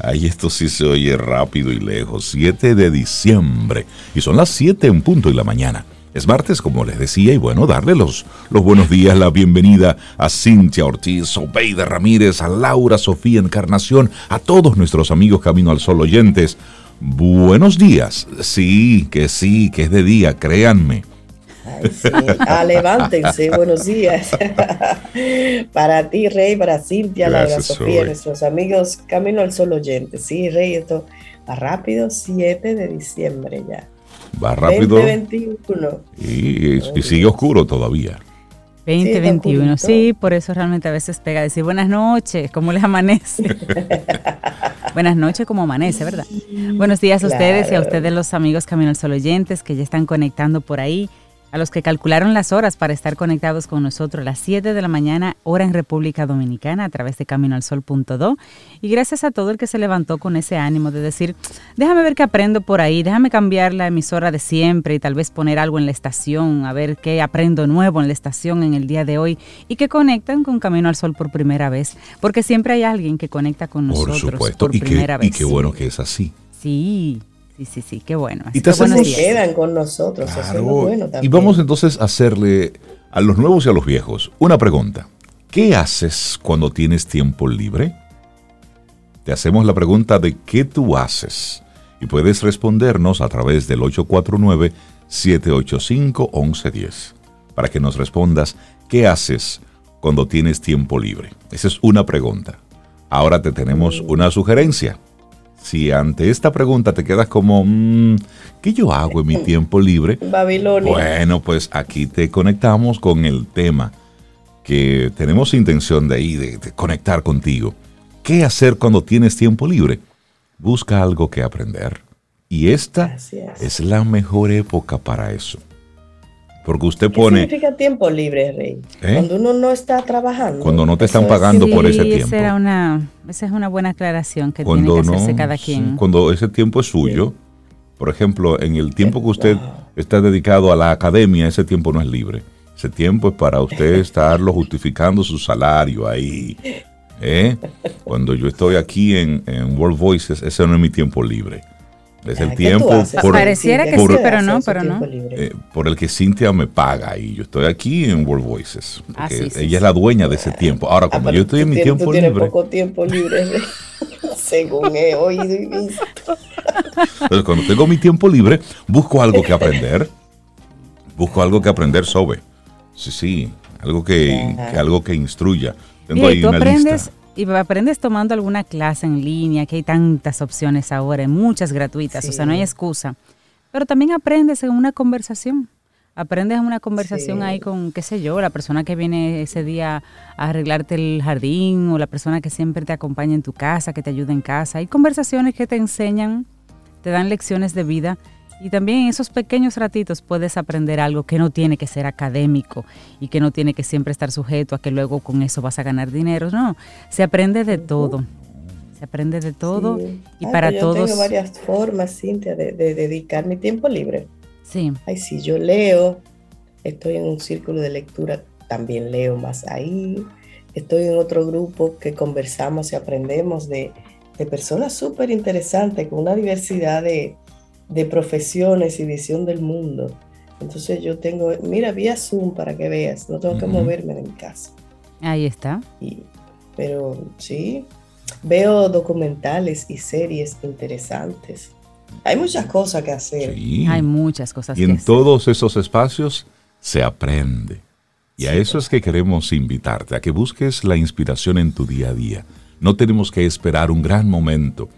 Ahí esto sí se oye rápido y lejos. 7 de diciembre. Y son las 7 en punto de la mañana. Es martes, como les decía, y bueno, darle los, los buenos días, la bienvenida a Cintia Ortiz, Obeida Ramírez, a Laura Sofía Encarnación, a todos nuestros amigos Camino al Sol oyentes. Buenos días. Sí, que sí, que es de día, créanme. Ah, levántense, buenos días. para ti, Rey, para Cintia, Laura Sofía, nuestros amigos Camino al Sol oyentes. Sí, Rey, esto va rápido, 7 de diciembre ya. Va rápido. 2021. Y, y sigue oscuro todavía. 2021, sí, por eso realmente a veces pega decir buenas noches, ¿cómo les amanece? buenas noches, ¿cómo amanece, verdad? Buenos días a ustedes y a ustedes los amigos Camino al Sol oyentes que ya están conectando por ahí a los que calcularon las horas para estar conectados con nosotros, las 7 de la mañana, hora en República Dominicana, a través de caminoalsol.do. Y gracias a todo el que se levantó con ese ánimo de decir, déjame ver qué aprendo por ahí, déjame cambiar la emisora de siempre y tal vez poner algo en la estación, a ver qué aprendo nuevo en la estación en el día de hoy y que conectan con Camino al Sol por primera vez, porque siempre hay alguien que conecta con nosotros por, supuesto. por primera vez. Y qué bueno que es así. Sí, Sí, sí, sí, qué bueno. y te quedan con nosotros, Y vamos entonces a hacerle a los nuevos y a los viejos una pregunta. ¿Qué haces cuando tienes tiempo libre? Te hacemos la pregunta de qué tú haces y puedes respondernos a través del 849-785-1110 para que nos respondas qué haces cuando tienes tiempo libre. Esa es una pregunta. Ahora te tenemos una sugerencia si ante esta pregunta te quedas como, mm, ¿qué yo hago en mi tiempo libre? Babilonia. Bueno, pues aquí te conectamos con el tema que tenemos intención de ahí, de, conectar contigo. ¿Qué hacer cuando tienes tiempo libre? Busca algo que aprender. Y esta es la mejor época para eso. Porque usted pone... ¿Qué significa tiempo libre, Rey? ¿Eh? Cuando uno no está trabajando. Cuando no te están pagando por ese tiempo. Esa, una, esa es una buena aclaración que tiene que hacerse cada quien. cuando ese tiempo es suyo, por ejemplo, en el tiempo que usted está dedicado a la academia, ese tiempo no es libre. Ese tiempo es para usted estarlo justificando su salario ahí. ¿eh? Cuando yo estoy aquí en, en World Voices, ese no es mi tiempo libre. Es el tiempo por, Pareciera que sí, pero no, pero no. Eh, por el que Cintia me paga y yo estoy aquí en World Voices. Ah, ella es la dueña de ese tiempo. Ahora, cuando ah, yo estoy en mi tiempo, libre. poco tiempo libre, según he oído y visto. Entonces, cuando tengo mi tiempo libre, busco algo que aprender. Busco algo que aprender sobre. Sí, sí, algo que, algo que instruya. Tengo ahí una aprendes, y aprendes tomando alguna clase en línea, que hay tantas opciones ahora, muchas gratuitas, o sea, no hay excusa. Pero también aprendes en una conversación. Aprendes en una conversación ahí con, qué sé yo, la persona que viene ese día a arreglarte el jardín o la persona que siempre te acompaña en tu casa, que te ayuda en casa. Hay conversaciones que te enseñan, te dan lecciones de vida y también en esos pequeños ratitos puedes aprender algo que no tiene que ser académico y que no tiene que siempre estar sujeto a que luego con eso vas a ganar dinero. No, se aprende de todo. Se aprende de todo y para todos. Yo tengo varias formas, Cintia, de, dedicar mi tiempo libre. Sí. Ay, sí, yo leo, estoy en un círculo de lectura, también leo más ahí. Estoy en otro grupo que conversamos y aprendemos de, de personas súper interesantes con una diversidad de, de profesiones y visión del mundo. Entonces yo tengo, mira, vía Zoom para que veas, no tengo que moverme de mi casa. Ahí está. pero sí, veo documentales y series interesantes. Hay muchas cosas que hacer. Hay muchas cosas y en todos esos espacios se aprende. Y a eso es que queremos invitarte, a que busques la inspiración en tu día a día. No tenemos que esperar un gran momento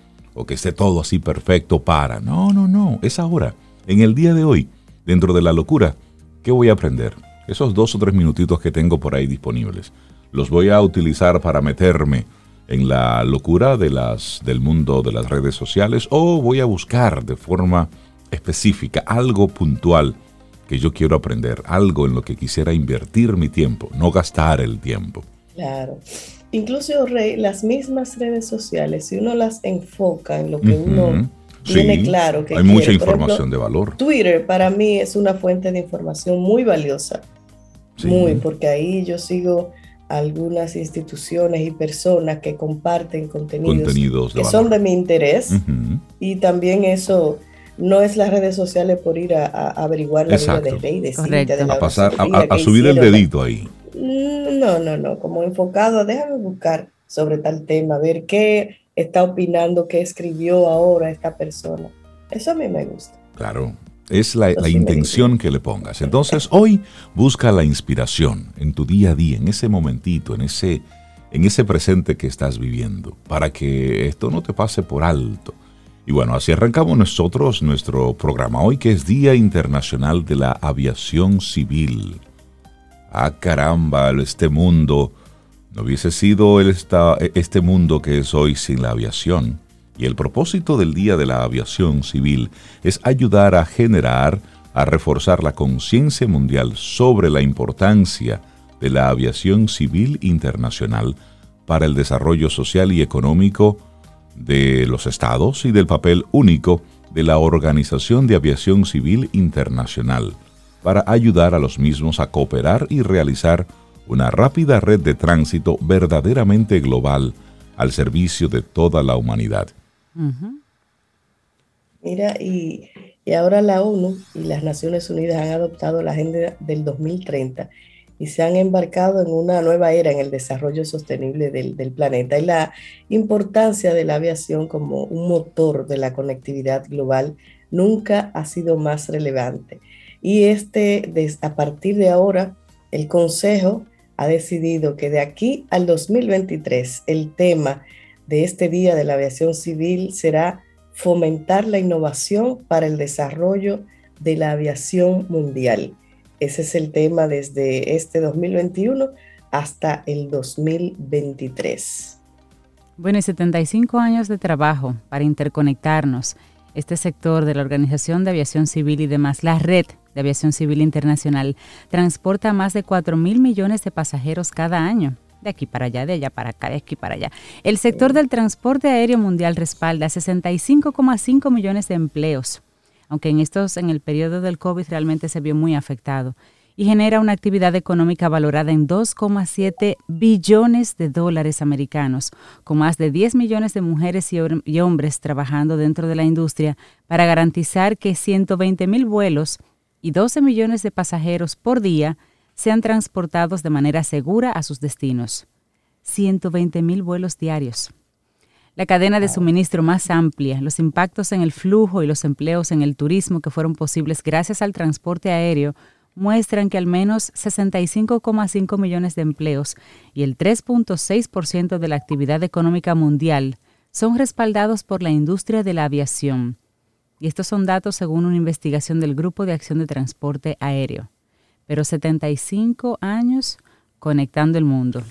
que esté todo así perfecto para. No, no, no, es ahora, en el día de hoy, dentro de la locura, ¿qué voy a aprender? Esos dos o tres minutitos que tengo por ahí disponibles, los voy a utilizar para meterme en la locura de las, del mundo de las redes sociales o voy a buscar de forma específica algo puntual que yo quiero aprender, algo en lo que quisiera invertir mi tiempo, no gastar el tiempo. Claro. Incluso, Rey, las mismas redes sociales, si uno las enfoca en lo que uno tiene claro que hay mucha información de valor. Twitter para mí es una fuente de información muy valiosa. Muy, porque ahí yo sigo algunas instituciones y personas que comparten contenidos, que son de mi interés. Y también eso no es las redes sociales por ir a, averiguar la vida de Rey, de de a, pasar, a, subir el dedito ahí. Mm, no, no, no, como enfocado, déjame buscar sobre tal tema, ver qué está opinando, qué escribió ahora esta persona. Eso a mí me gusta. Claro, es la, intención que le pongas. Entonces, hoy busca la inspiración en tu día a día, en ese momentito, en ese, en ese presente que estás viviendo, para que esto no te pase por alto. Y bueno, así arrancamos nosotros nuestro programa hoy, que es Día Internacional de la Aviación Civil. Ah, caramba, este mundo no hubiese sido este mundo que es hoy sin la aviación. Y el propósito del Día de la Aviación Civil es ayudar a generar, a reforzar la conciencia mundial sobre la importancia de la aviación civil internacional para el desarrollo social y económico de los estados y del papel único de la Organización de Aviación Civil Internacional para ayudar a los mismos a cooperar y realizar una rápida red de tránsito verdaderamente global al servicio de toda la humanidad. Mira, y, y, ahora la ONU y las Naciones Unidas han adoptado la Agenda del 2030 y se han embarcado en una nueva era en el desarrollo sostenible del, planeta y la importancia de la aviación como un motor de la conectividad global nunca ha sido más relevante. Y este, a partir de ahora, el Consejo ha decidido que de aquí al 2023 el tema de este Día de la Aviación Civil será fomentar la innovación para el desarrollo de la aviación mundial. Ese es el tema desde este 2021 hasta el 2023. Bueno, y 75 años de trabajo para interconectarnos. Este sector de la Organización de Aviación Civil y demás, la red de Aviación Civil Internacional, transporta más de 4 mil millones de pasajeros cada año. De aquí para allá, de allá para acá, de aquí para allá. El sector del transporte aéreo mundial respalda 65,5 millones de empleos aunque en estos, en el periodo del COVID realmente se vio muy afectado, y genera una actividad económica valorada en 2,7 billones de dólares americanos, con más de 10 millones de mujeres y, hombres trabajando dentro de la industria para garantizar que 120 mil vuelos y 12 millones de pasajeros por día sean transportados de manera segura a sus destinos. 120 mil vuelos diarios la cadena de suministro más amplia, los impactos en el flujo y los empleos en el turismo que fueron posibles gracias al transporte aéreo muestran que al menos 65,5 millones de empleos y el 3.6% de la actividad económica mundial son respaldados por la industria de la aviación. Y estos son datos según una investigación del Grupo de Acción de Transporte Aéreo. Pero 75 años conectando el mundo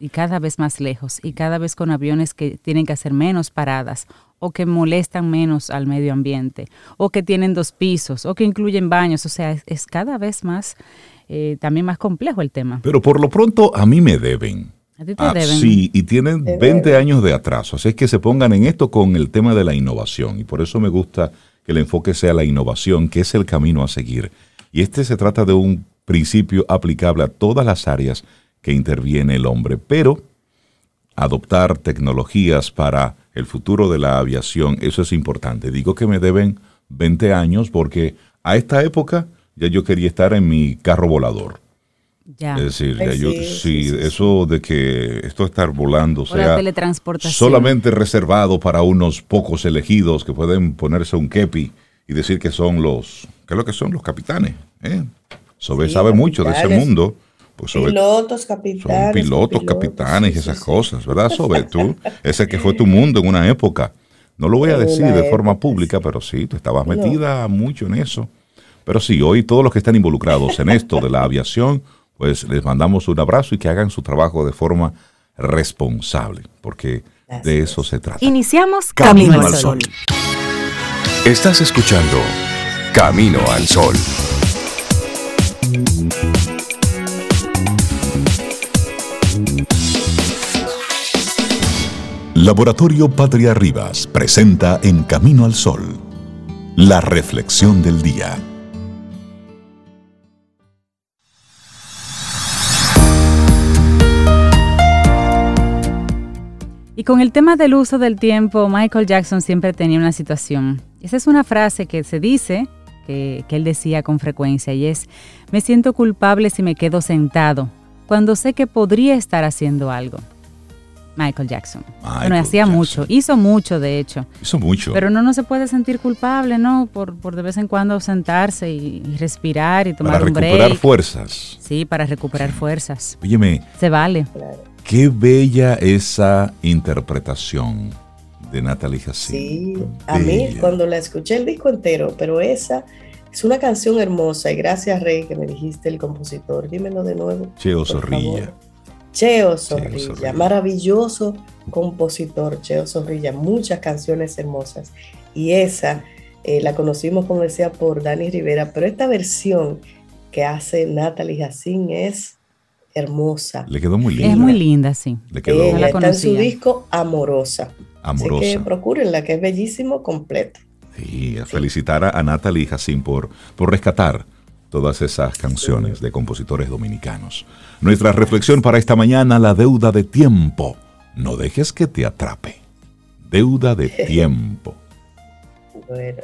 y cada vez más lejos y cada vez con aviones que tienen que hacer menos paradas o que molestan menos al medio ambiente o que tienen dos pisos o que incluyen baños. O sea, es, cada vez más, eh, también más complejo el tema. Pero por lo pronto a mí me deben. ¿A ti te ah, deben? Sí, y tienen 20 años de atraso. Así es que se pongan en esto con el tema de la innovación. Y por eso me gusta que el enfoque sea la innovación, que es el camino a seguir. Y este se trata de un principio aplicable a todas las áreas que interviene el hombre, pero adoptar tecnologías para el futuro de la aviación, eso es importante. Digo que me deben 20 años porque a esta época ya yo quería estar en mi carro volador. Ya. Es decir, ya yo, sí, eso de que esto estar volando sea solamente reservado para unos pocos elegidos que pueden ponerse un kepi y decir que son los, ¿qué es lo que son? Los capitanes. ¿eh? sabe mucho de ese mundo pues pilotos, capitanes. Son pilotos, capitanes y esas cosas, ¿verdad? Sobre tú, ese que fue tu mundo en una época. No lo voy a decir de forma pública, pero sí, tú estabas metida mucho en eso. Pero sí, hoy todos los que están involucrados en esto de la aviación, pues les mandamos un abrazo y que hagan su trabajo de forma responsable, porque de eso se trata. Iniciamos Camino, al Sol. Estás escuchando Camino al Sol. Laboratorio Patria Rivas presenta En Camino al Sol, la reflexión del día. Y con el tema del uso del tiempo, Michael Jackson siempre tenía una situación. Esa es una frase que se dice, que, él decía con frecuencia, y es, me siento culpable si me quedo sentado, cuando sé que podría estar haciendo algo. Michael Jackson. bueno, hacía mucho, hizo mucho de hecho. Hizo mucho. Pero no, no se puede sentir culpable, ¿no? Por, por de vez en cuando sentarse y, respirar y tomar un break. Para recuperar fuerzas. Sí, para recuperar fuerzas. Óyeme. Se vale. Qué bella esa interpretación de Natalie Jacin. Sí, a mí cuando la escuché el disco entero, pero esa es una canción hermosa y gracias Rey que me dijiste el compositor, dímelo de nuevo. Cheo Zorrilla. Cheo Zorrilla, maravilloso compositor, Cheo Zorrilla, muchas canciones hermosas. Y esa eh, la conocimos, como decía, por Dani Rivera, pero esta versión que hace Natalie Jacín es hermosa. Le quedó muy linda. Es muy linda, sí. Le quedó. está en su disco Amorosa. Amorosa. Así que procúrenla, que es bellísimo completo. Sí, felicitar a, Natalie Jacín por, por rescatar todas esas canciones de compositores dominicanos. Nuestra reflexión para esta mañana, la deuda de tiempo. No dejes que te atrape. Deuda de tiempo. bueno,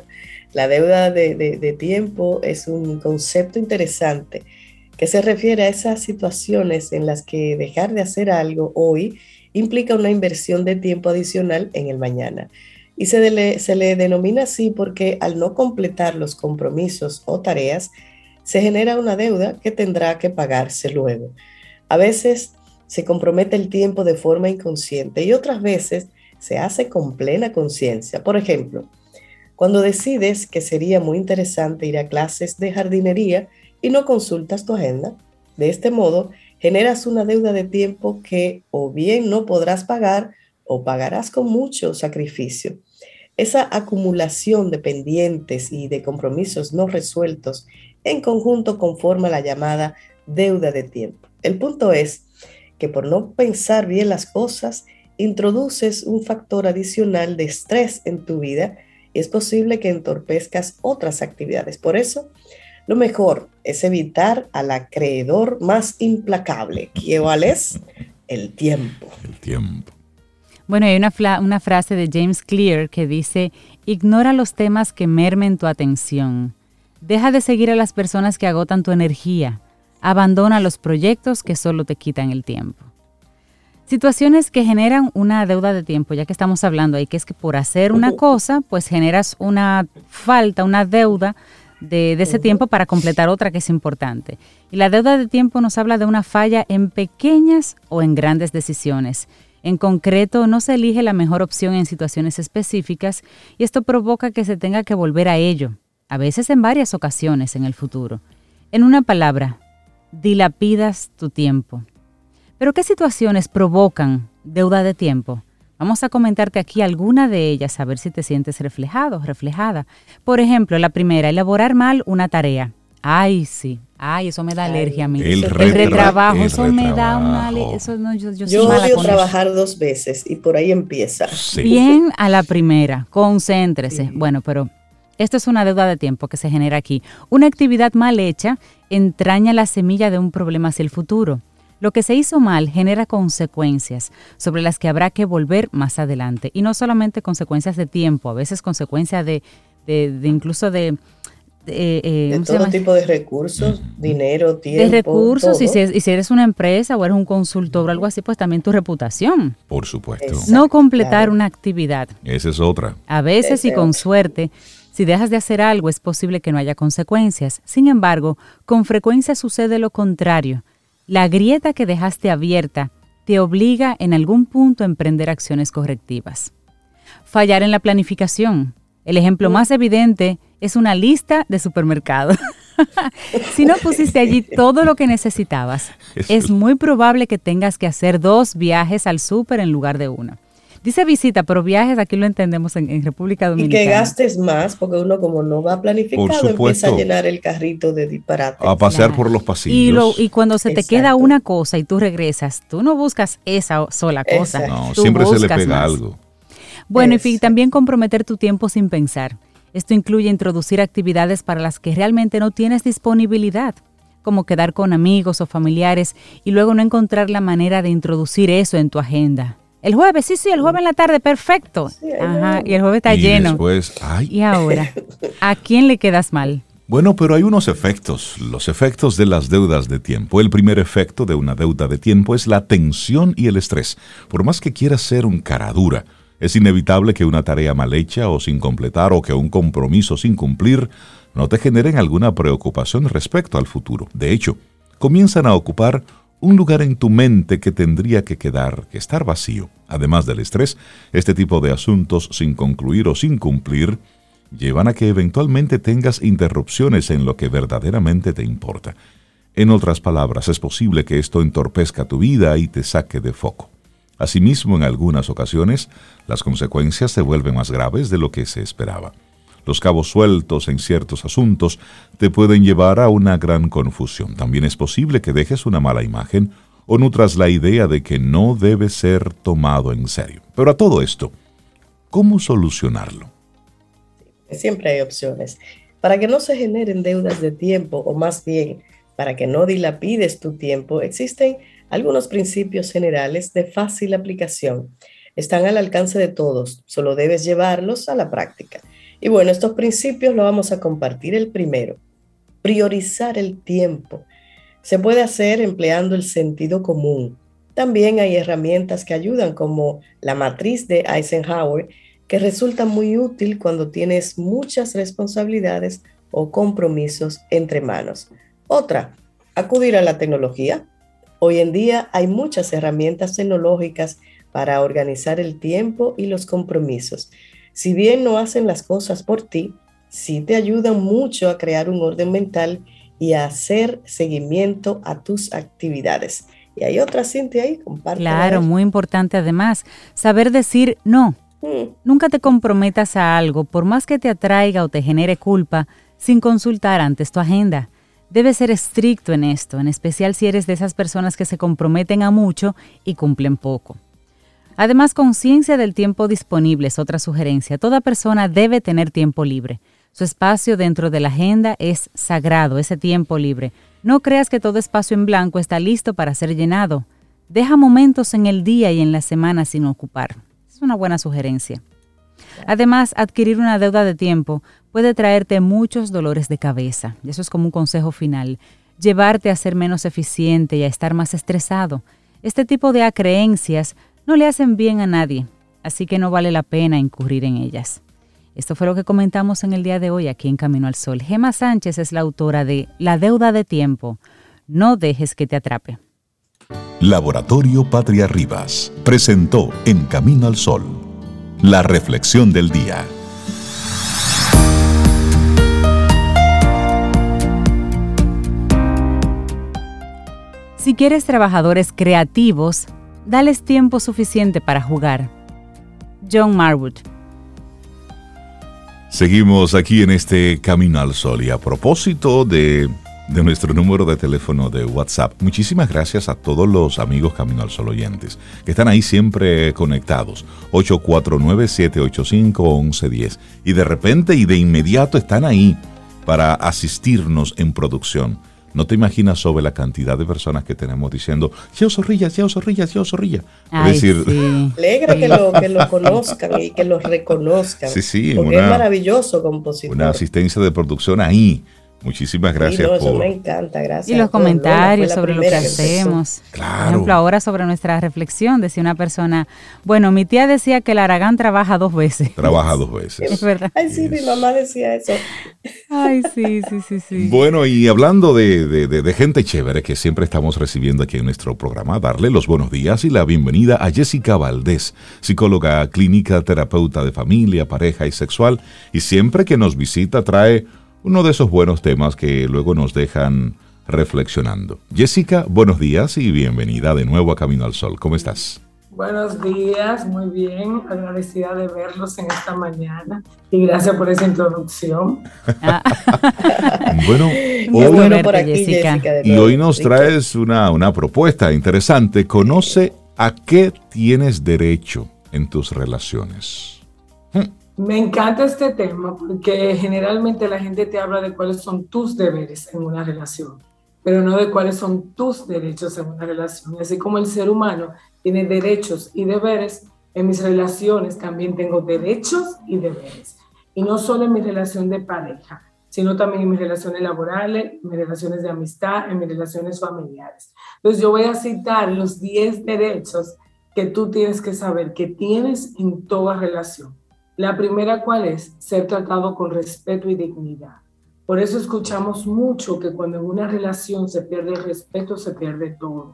la deuda de, tiempo es un concepto interesante que se refiere a esas situaciones en las que dejar de hacer algo hoy implica una inversión de tiempo adicional en el mañana. Y se, se le denomina así porque al no completar los compromisos o tareas, se genera una deuda que tendrá que pagarse luego. A veces se compromete el tiempo de forma inconsciente y otras veces se hace con plena conciencia. Por ejemplo, cuando decides que sería muy interesante ir a clases de jardinería y no consultas tu agenda, de este modo generas una deuda de tiempo que o bien no podrás pagar o pagarás con mucho sacrificio. Esa acumulación de pendientes y de compromisos no resueltos en conjunto conforma la llamada deuda de tiempo. El punto es que por no pensar bien las cosas, introduces un factor adicional de estrés en tu vida y es posible que entorpezcas otras actividades. Por eso, lo mejor es evitar al acreedor más implacable, que es el tiempo. El tiempo. Bueno, hay una, una frase de James Clear que dice, ignora los temas que mermen tu atención Deja de seguir a las personas que agotan tu energía. Abandona los proyectos que solo te quitan el tiempo. Situaciones que generan una deuda de tiempo, ya que estamos hablando ahí, que es que por hacer una cosa, pues generas una falta, una deuda de, ese tiempo para completar otra que es importante. Y la deuda de tiempo nos habla de una falla en pequeñas o en grandes decisiones. En concreto, no se elige la mejor opción en situaciones específicas y esto provoca que se tenga que volver a ello, a veces en varias ocasiones en el futuro. En una palabra, dilapidas tu tiempo. Pero ¿qué situaciones provocan deuda de tiempo? Vamos a comentarte aquí alguna de ellas, a ver si te sientes reflejado, reflejada. Por ejemplo, la primera, elaborar mal una tarea. Ay, sí. Ay, eso me da alergia a mí. El, retrabajo, eso me da una eso no, yo, yo, yo odio trabajar dos veces y por ahí empieza. Bien a la primera, concéntrese. Bueno, pero esto es una deuda de tiempo que se genera aquí. Una actividad mal hecha entraña la semilla de un problema hacia el futuro. Lo que se hizo mal genera consecuencias sobre las que habrá que volver más adelante. Y no solamente consecuencias de tiempo, a veces consecuencias de, incluso de... De, eh, todo tipo de recursos, dinero, tiempo. De recursos, Y, si, eres una empresa o eres un consultor o algo así, pues también tu reputación. Por supuesto. no completar una actividad. Esa es otra. A veces y con suerte si dejas de hacer algo es posible que no haya consecuencias. Sin embargo, con frecuencia sucede lo contrario. La grieta que dejaste abierta te obliga en algún punto a emprender acciones correctivas. Fallar en la planificación. El ejemplo más evidente es una lista de supermercado. si no pusiste allí todo lo que necesitabas, es muy probable que tengas que hacer dos viajes al súper en lugar de uno. Dice visita, pero viajes aquí lo entendemos en, República Dominicana. Y que gastes más, porque uno como no va planificado empieza a llenar el carrito de disparates. A pasear por los pasillos. Y, cuando se te queda una cosa y tú regresas, tú no buscas esa sola cosa. No, siempre se le pega algo. Bueno, y también comprometer tu tiempo sin pensar. Esto incluye introducir actividades para las que realmente no tienes disponibilidad, como quedar con amigos o familiares y luego no encontrar la manera de introducir eso en tu agenda El jueves, sí, sí, el jueves en la tarde, perfecto. Ajá, y el jueves está y lleno. Después, ay. Y ahora, ¿a quién le quedas mal? Bueno, pero hay unos efectos, los efectos de las deudas de tiempo. El primer efecto de una deuda de tiempo es la tensión y el estrés. Por más que quieras ser un cara dura, es inevitable que una tarea mal hecha o sin completar o que un compromiso sin cumplir no te generen alguna preocupación respecto al futuro. De hecho, comienzan a ocupar un lugar en tu mente que tendría que quedar, que estar vacío. Además del estrés, este tipo de asuntos sin concluir o sin cumplir llevan a que eventualmente tengas interrupciones en lo que verdaderamente te importa. En otras palabras, es posible que esto entorpezca tu vida y te saque de foco. Asimismo, en algunas ocasiones, las consecuencias se vuelven más graves de lo que se esperaba. Los cabos sueltos en ciertos asuntos te pueden llevar a una gran confusión. También es posible que dejes una mala imagen o nutras la idea de que no debe ser tomado en serio. Pero a todo esto, ¿cómo solucionarlo? Siempre hay opciones. Para que no se generen deudas de tiempo, o más bien, para que no dilapides tu tiempo, existen algunos principios generales de fácil aplicación. Están al alcance de todos, solo debes llevarlos a la práctica. Y bueno, estos principios los vamos a compartir. El primero, priorizar el tiempo. Se puede hacer empleando el sentido común. También hay herramientas que ayudan como la matriz de Eisenhower, que resulta muy útil cuando tienes muchas responsabilidades o compromisos entre manos. Otra, acudir a la tecnología. Hoy en día hay muchas herramientas tecnológicas para organizar el tiempo y los compromisos. Si bien no hacen las cosas por ti, sí te ayudan mucho a crear un orden mental y a hacer seguimiento a tus actividades. Y hay otra, Cintia, ahí, comparte. Claro, muy importante además, saber decir no. Mm. Nunca te comprometas a algo, por más que te atraiga o te genere culpa, sin consultar antes tu agenda. Debes ser estricto en esto, en especial si eres de esas personas que se comprometen a mucho y cumplen poco. Además, conciencia del tiempo disponible es otra sugerencia. Toda persona debe tener tiempo libre. Su espacio dentro de la agenda es sagrado, ese tiempo libre. No creas que todo espacio en blanco está listo para ser llenado. Deja momentos en el día y en la semana sin ocupar una buena sugerencia. Además, adquirir una deuda de tiempo puede traerte muchos dolores de cabeza. Eso es como un consejo final. Llevarte a ser menos eficiente y a estar más estresado. Este tipo de acreencias no le hacen bien a nadie, así que no vale la pena incurrir en ellas. Esto fue lo que comentamos en el día de hoy aquí en Camino al Sol. Gema Sánchez es la autora de La deuda de tiempo. No dejes que te atrape. Laboratorio Patria Rivas presentó En Camino al Sol, la reflexión del día. Si quieres trabajadores creativos, dales tiempo suficiente para jugar. John Marwood. Seguimos aquí en este Camino al Sol y a propósito de nuestro número de teléfono de WhatsApp. Muchísimas gracias a todos los amigos Camino al Sol oyentes que están ahí siempre conectados. 849-785-1110. Y de repente y de inmediato están ahí para asistirnos en producción. No te imaginas sobre la cantidad de personas que tenemos diciendo, Cheo Zorrilla, Cheo Zorrilla, Cheo Zorrilla. es decir, alegra que lo, que lo conozcan y que lo reconozcan. Sí, sí, porque es maravilloso compositor. Una asistencia de producción ahí Muchísimas gracias. por... me encanta, gracias. Y los comentarios sobre lo que hacemos. Claro. Por ejemplo, ahora sobre nuestra reflexión, decía una persona, bueno, mi tía decía que el Aragán trabaja dos veces. Trabaja dos veces. Es verdad. Ay, sí, mi mamá decía eso. Ay, sí, sí, sí, sí. Bueno, y hablando de, de gente chévere que siempre estamos recibiendo aquí en nuestro programa, darle los buenos días y la bienvenida a Jessica Valdés, psicóloga clínica, terapeuta de familia, pareja y sexual, y siempre que nos visita trae uno de esos buenos temas que luego nos dejan reflexionando. Jessica, buenos días y bienvenida de nuevo a Camino al Sol. ¿Cómo estás? Buenos días, muy bien, agradecida de verlos en esta mañana y gracias por esa introducción. bueno, hoy, por aquí, Jessica. y hoy nos traes una, una propuesta interesante. Conoce a qué tienes derecho en tus relaciones. Me encanta este tema porque generalmente la gente te habla de cuáles son tus deberes en una relación, pero no de cuáles son tus derechos en una relación. Y así como el ser humano tiene derechos y deberes, en mis relaciones también tengo derechos y deberes. Y no solo en mi relación de pareja, sino también en mis relaciones laborales, en mis relaciones de amistad, en mis relaciones familiares. Entonces yo voy a citar los 10 derechos que tú tienes que saber que tienes en toda relación. La primera, ¿cuál es? Ser tratado con respeto y dignidad. Por eso escuchamos mucho que cuando en una relación se pierde el respeto, se pierde todo.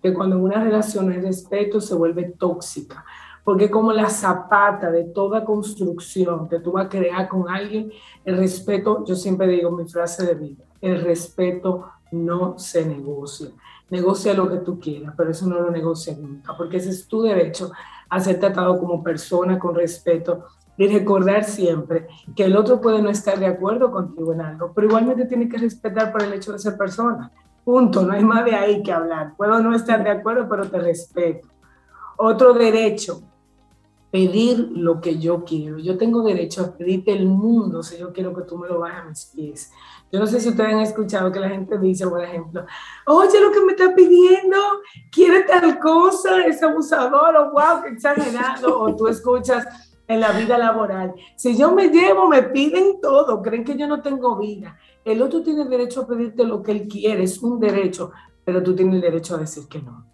Que cuando en una relación no hay respeto, se vuelve tóxica. Porque como la zapata de toda construcción que tú vas a crear con alguien, el respeto, yo siempre digo mi frase de vida, el respeto no se negocia. Negocia lo que tú quieras, pero eso no lo negocia nunca, porque ese es tu derecho a ser tratado como persona con respeto y recordar siempre que el otro puede no estar de acuerdo contigo en algo, pero igualmente tiene que respetar por el hecho de ser persona. Punto, no hay más de ahí que hablar. Puedo no estar de acuerdo, pero te respeto. Otro derecho, pedir lo que yo quiero. Yo tengo derecho a pedirte el mundo si yo quiero que tú me lo bajes a mis pies. Yo no sé si ustedes han escuchado que la gente dice, por ejemplo, oye, lo que me está pidiendo, quiere tal cosa, es abusador, o wow, qué exagerado, o tú escuchas, en la vida laboral. Si yo me llevo, me piden todo, creen que yo no tengo vida. El otro tiene derecho a pedirte lo que él quiere, es un derecho, pero tú tienes el derecho a decir que no.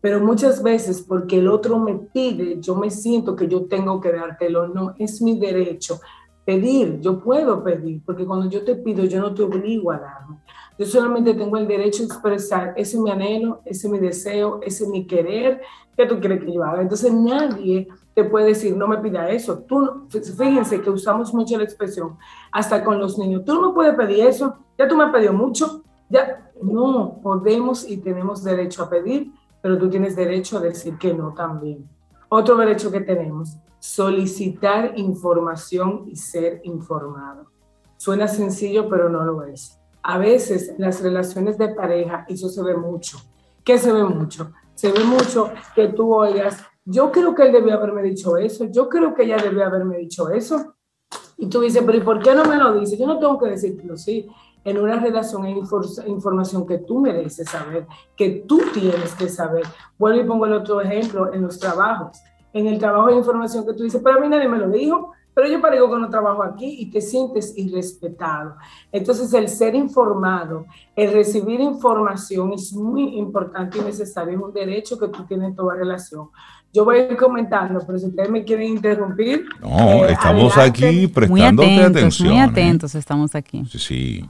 Pero muchas veces porque el otro me pide, yo me siento que yo tengo que dártelo. No, es mi derecho pedir, yo puedo pedir, porque cuando yo te pido, yo no te obligo a darme. Yo solamente tengo el derecho a expresar, ese es mi anhelo, ese es mi deseo, ese es mi querer, que tú quieres que yo haga. Entonces nadie te puede decir, no me pida eso. Tú, fíjense que usamos mucho la expresión, hasta con los niños, tú no puedes pedir eso, ya tú me has pedido mucho, ya no, podemos y tenemos derecho a pedir, pero tú tienes derecho a decir que no también. Otro derecho que tenemos, solicitar información y ser informado. Suena sencillo, pero no lo es. A veces las relaciones de pareja eso se ve mucho. ¿Qué se ve mucho? Se ve mucho que tú oigas, yo creo que él debió haberme dicho eso, yo creo que ella debió haberme dicho eso. Y tú dices, pero ¿y por qué no me lo dice? Yo no tengo que decirlo, sí. En una relación hay información que tú mereces saber, que tú tienes que saber. Vuelvo y pongo el otro ejemplo en los trabajos. En el trabajo hay información que tú dices, pero a mí nadie me lo dijo, pero yo parezco que no trabajo aquí y te sientes irrespetado. Entonces, el ser informado, el recibir información es muy importante y necesario, es un derecho que tú tienes en toda relación. Yo voy a ir comentando, pero si ustedes me quieren interrumpir. No, eh, estamos aquí prestando atención. Muy ¿eh? atentos estamos aquí. Sí, sí.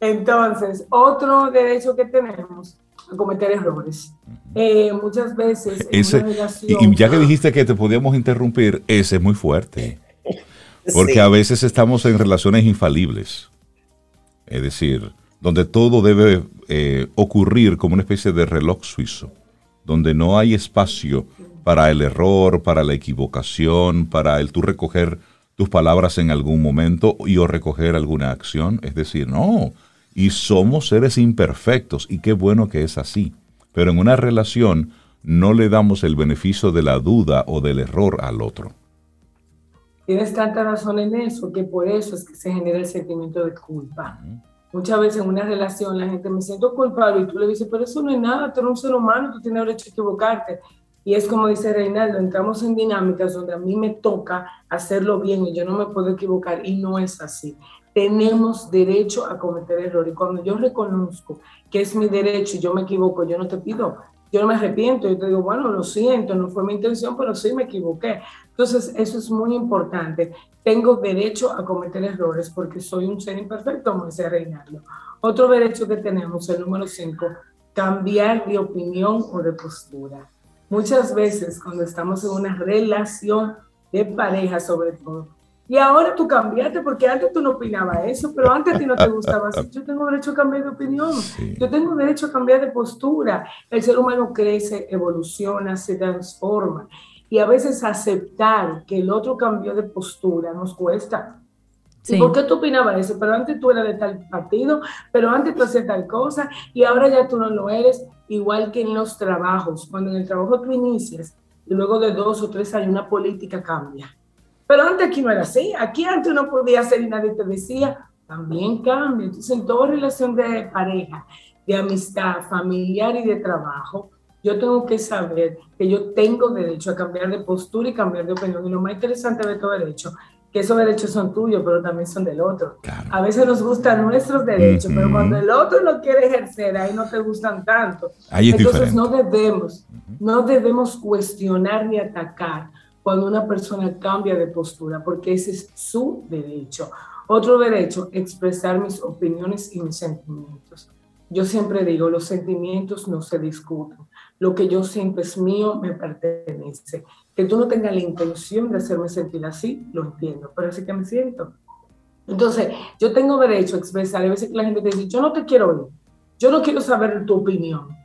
Entonces, otro derecho que tenemos a cometer errores. Eh, muchas veces en Y ya que dijiste que te podíamos interrumpir, ese es muy fuerte. Porque a veces estamos en relaciones infalibles. Es decir, donde todo debe ocurrir como una especie de reloj suizo donde no hay espacio para el error, para la equivocación, para el tú recoger tus palabras en algún momento y o recoger alguna acción. Es decir, no. Y somos seres imperfectos y qué bueno que es así. Pero en una relación no le damos el beneficio de la duda o del error al otro. Tienes tanta razón en eso que por eso es que se genera el sentimiento de culpa. Muchas veces en una relación la gente me siento culpable y tú le dices, pero eso no es nada, tú eres un ser humano, tú tienes derecho a equivocarte. Y es como dice Reinaldo, entramos en dinámicas donde a mí me toca hacerlo bien y yo no me puedo equivocar y no es así. Tenemos derecho a cometer errores. Y cuando yo reconozco que es mi derecho y yo me equivoco, yo no te pido yo no me arrepiento, yo te digo, bueno, lo siento, no fue mi intención, pero sí me equivoqué. Entonces, eso es muy importante. Tengo derecho a cometer errores porque soy un ser imperfecto, como decía Reinaldo. Otro derecho que tenemos, el número cinco, cambiar de opinión o de postura. Muchas veces cuando estamos en una relación de pareja, sobre todo, y ahora tú cambiaste, porque antes tú no opinabas eso, pero antes a ti no te gustaba así. Yo tengo derecho a cambiar de opinión, yo tengo derecho a cambiar de postura. El ser humano crece, evoluciona, se transforma. Y a veces aceptar que el otro cambió de postura nos cuesta. ¿Y por qué tú opinabas eso? Pero antes tú eras de tal partido, pero antes tú hacías tal cosa y ahora ya tú no lo eres, igual que en los trabajos. Cuando en el trabajo tú inicias y luego de dos o tres años una política cambia pero antes aquí no era así. Aquí antes uno podía hacer y nadie te decía, también cambia. Entonces, en toda relación de pareja, de amistad, familiar y de trabajo, yo tengo que saber que yo tengo derecho a cambiar de postura y cambiar de opinión. Y lo más interesante de todo derecho, que esos derechos son tuyos, pero también son del otro. A veces nos gustan nuestros derechos, pero cuando el otro lo quiere ejercer, ahí no te gustan tanto. Entonces no debemos, no debemos cuestionar ni atacar cuando una persona cambia de postura, porque ese es su derecho. Otro derecho, expresar mis opiniones y mis sentimientos. Yo siempre digo, los sentimientos no se discuten. Lo que yo siento es mío, me pertenece. Que tú no tengas la intención de hacerme sentir así, lo entiendo, pero así que me siento. Entonces, yo tengo derecho a expresar. A veces la gente te dice, yo no te quiero oír, yo no quiero saber tu opinión.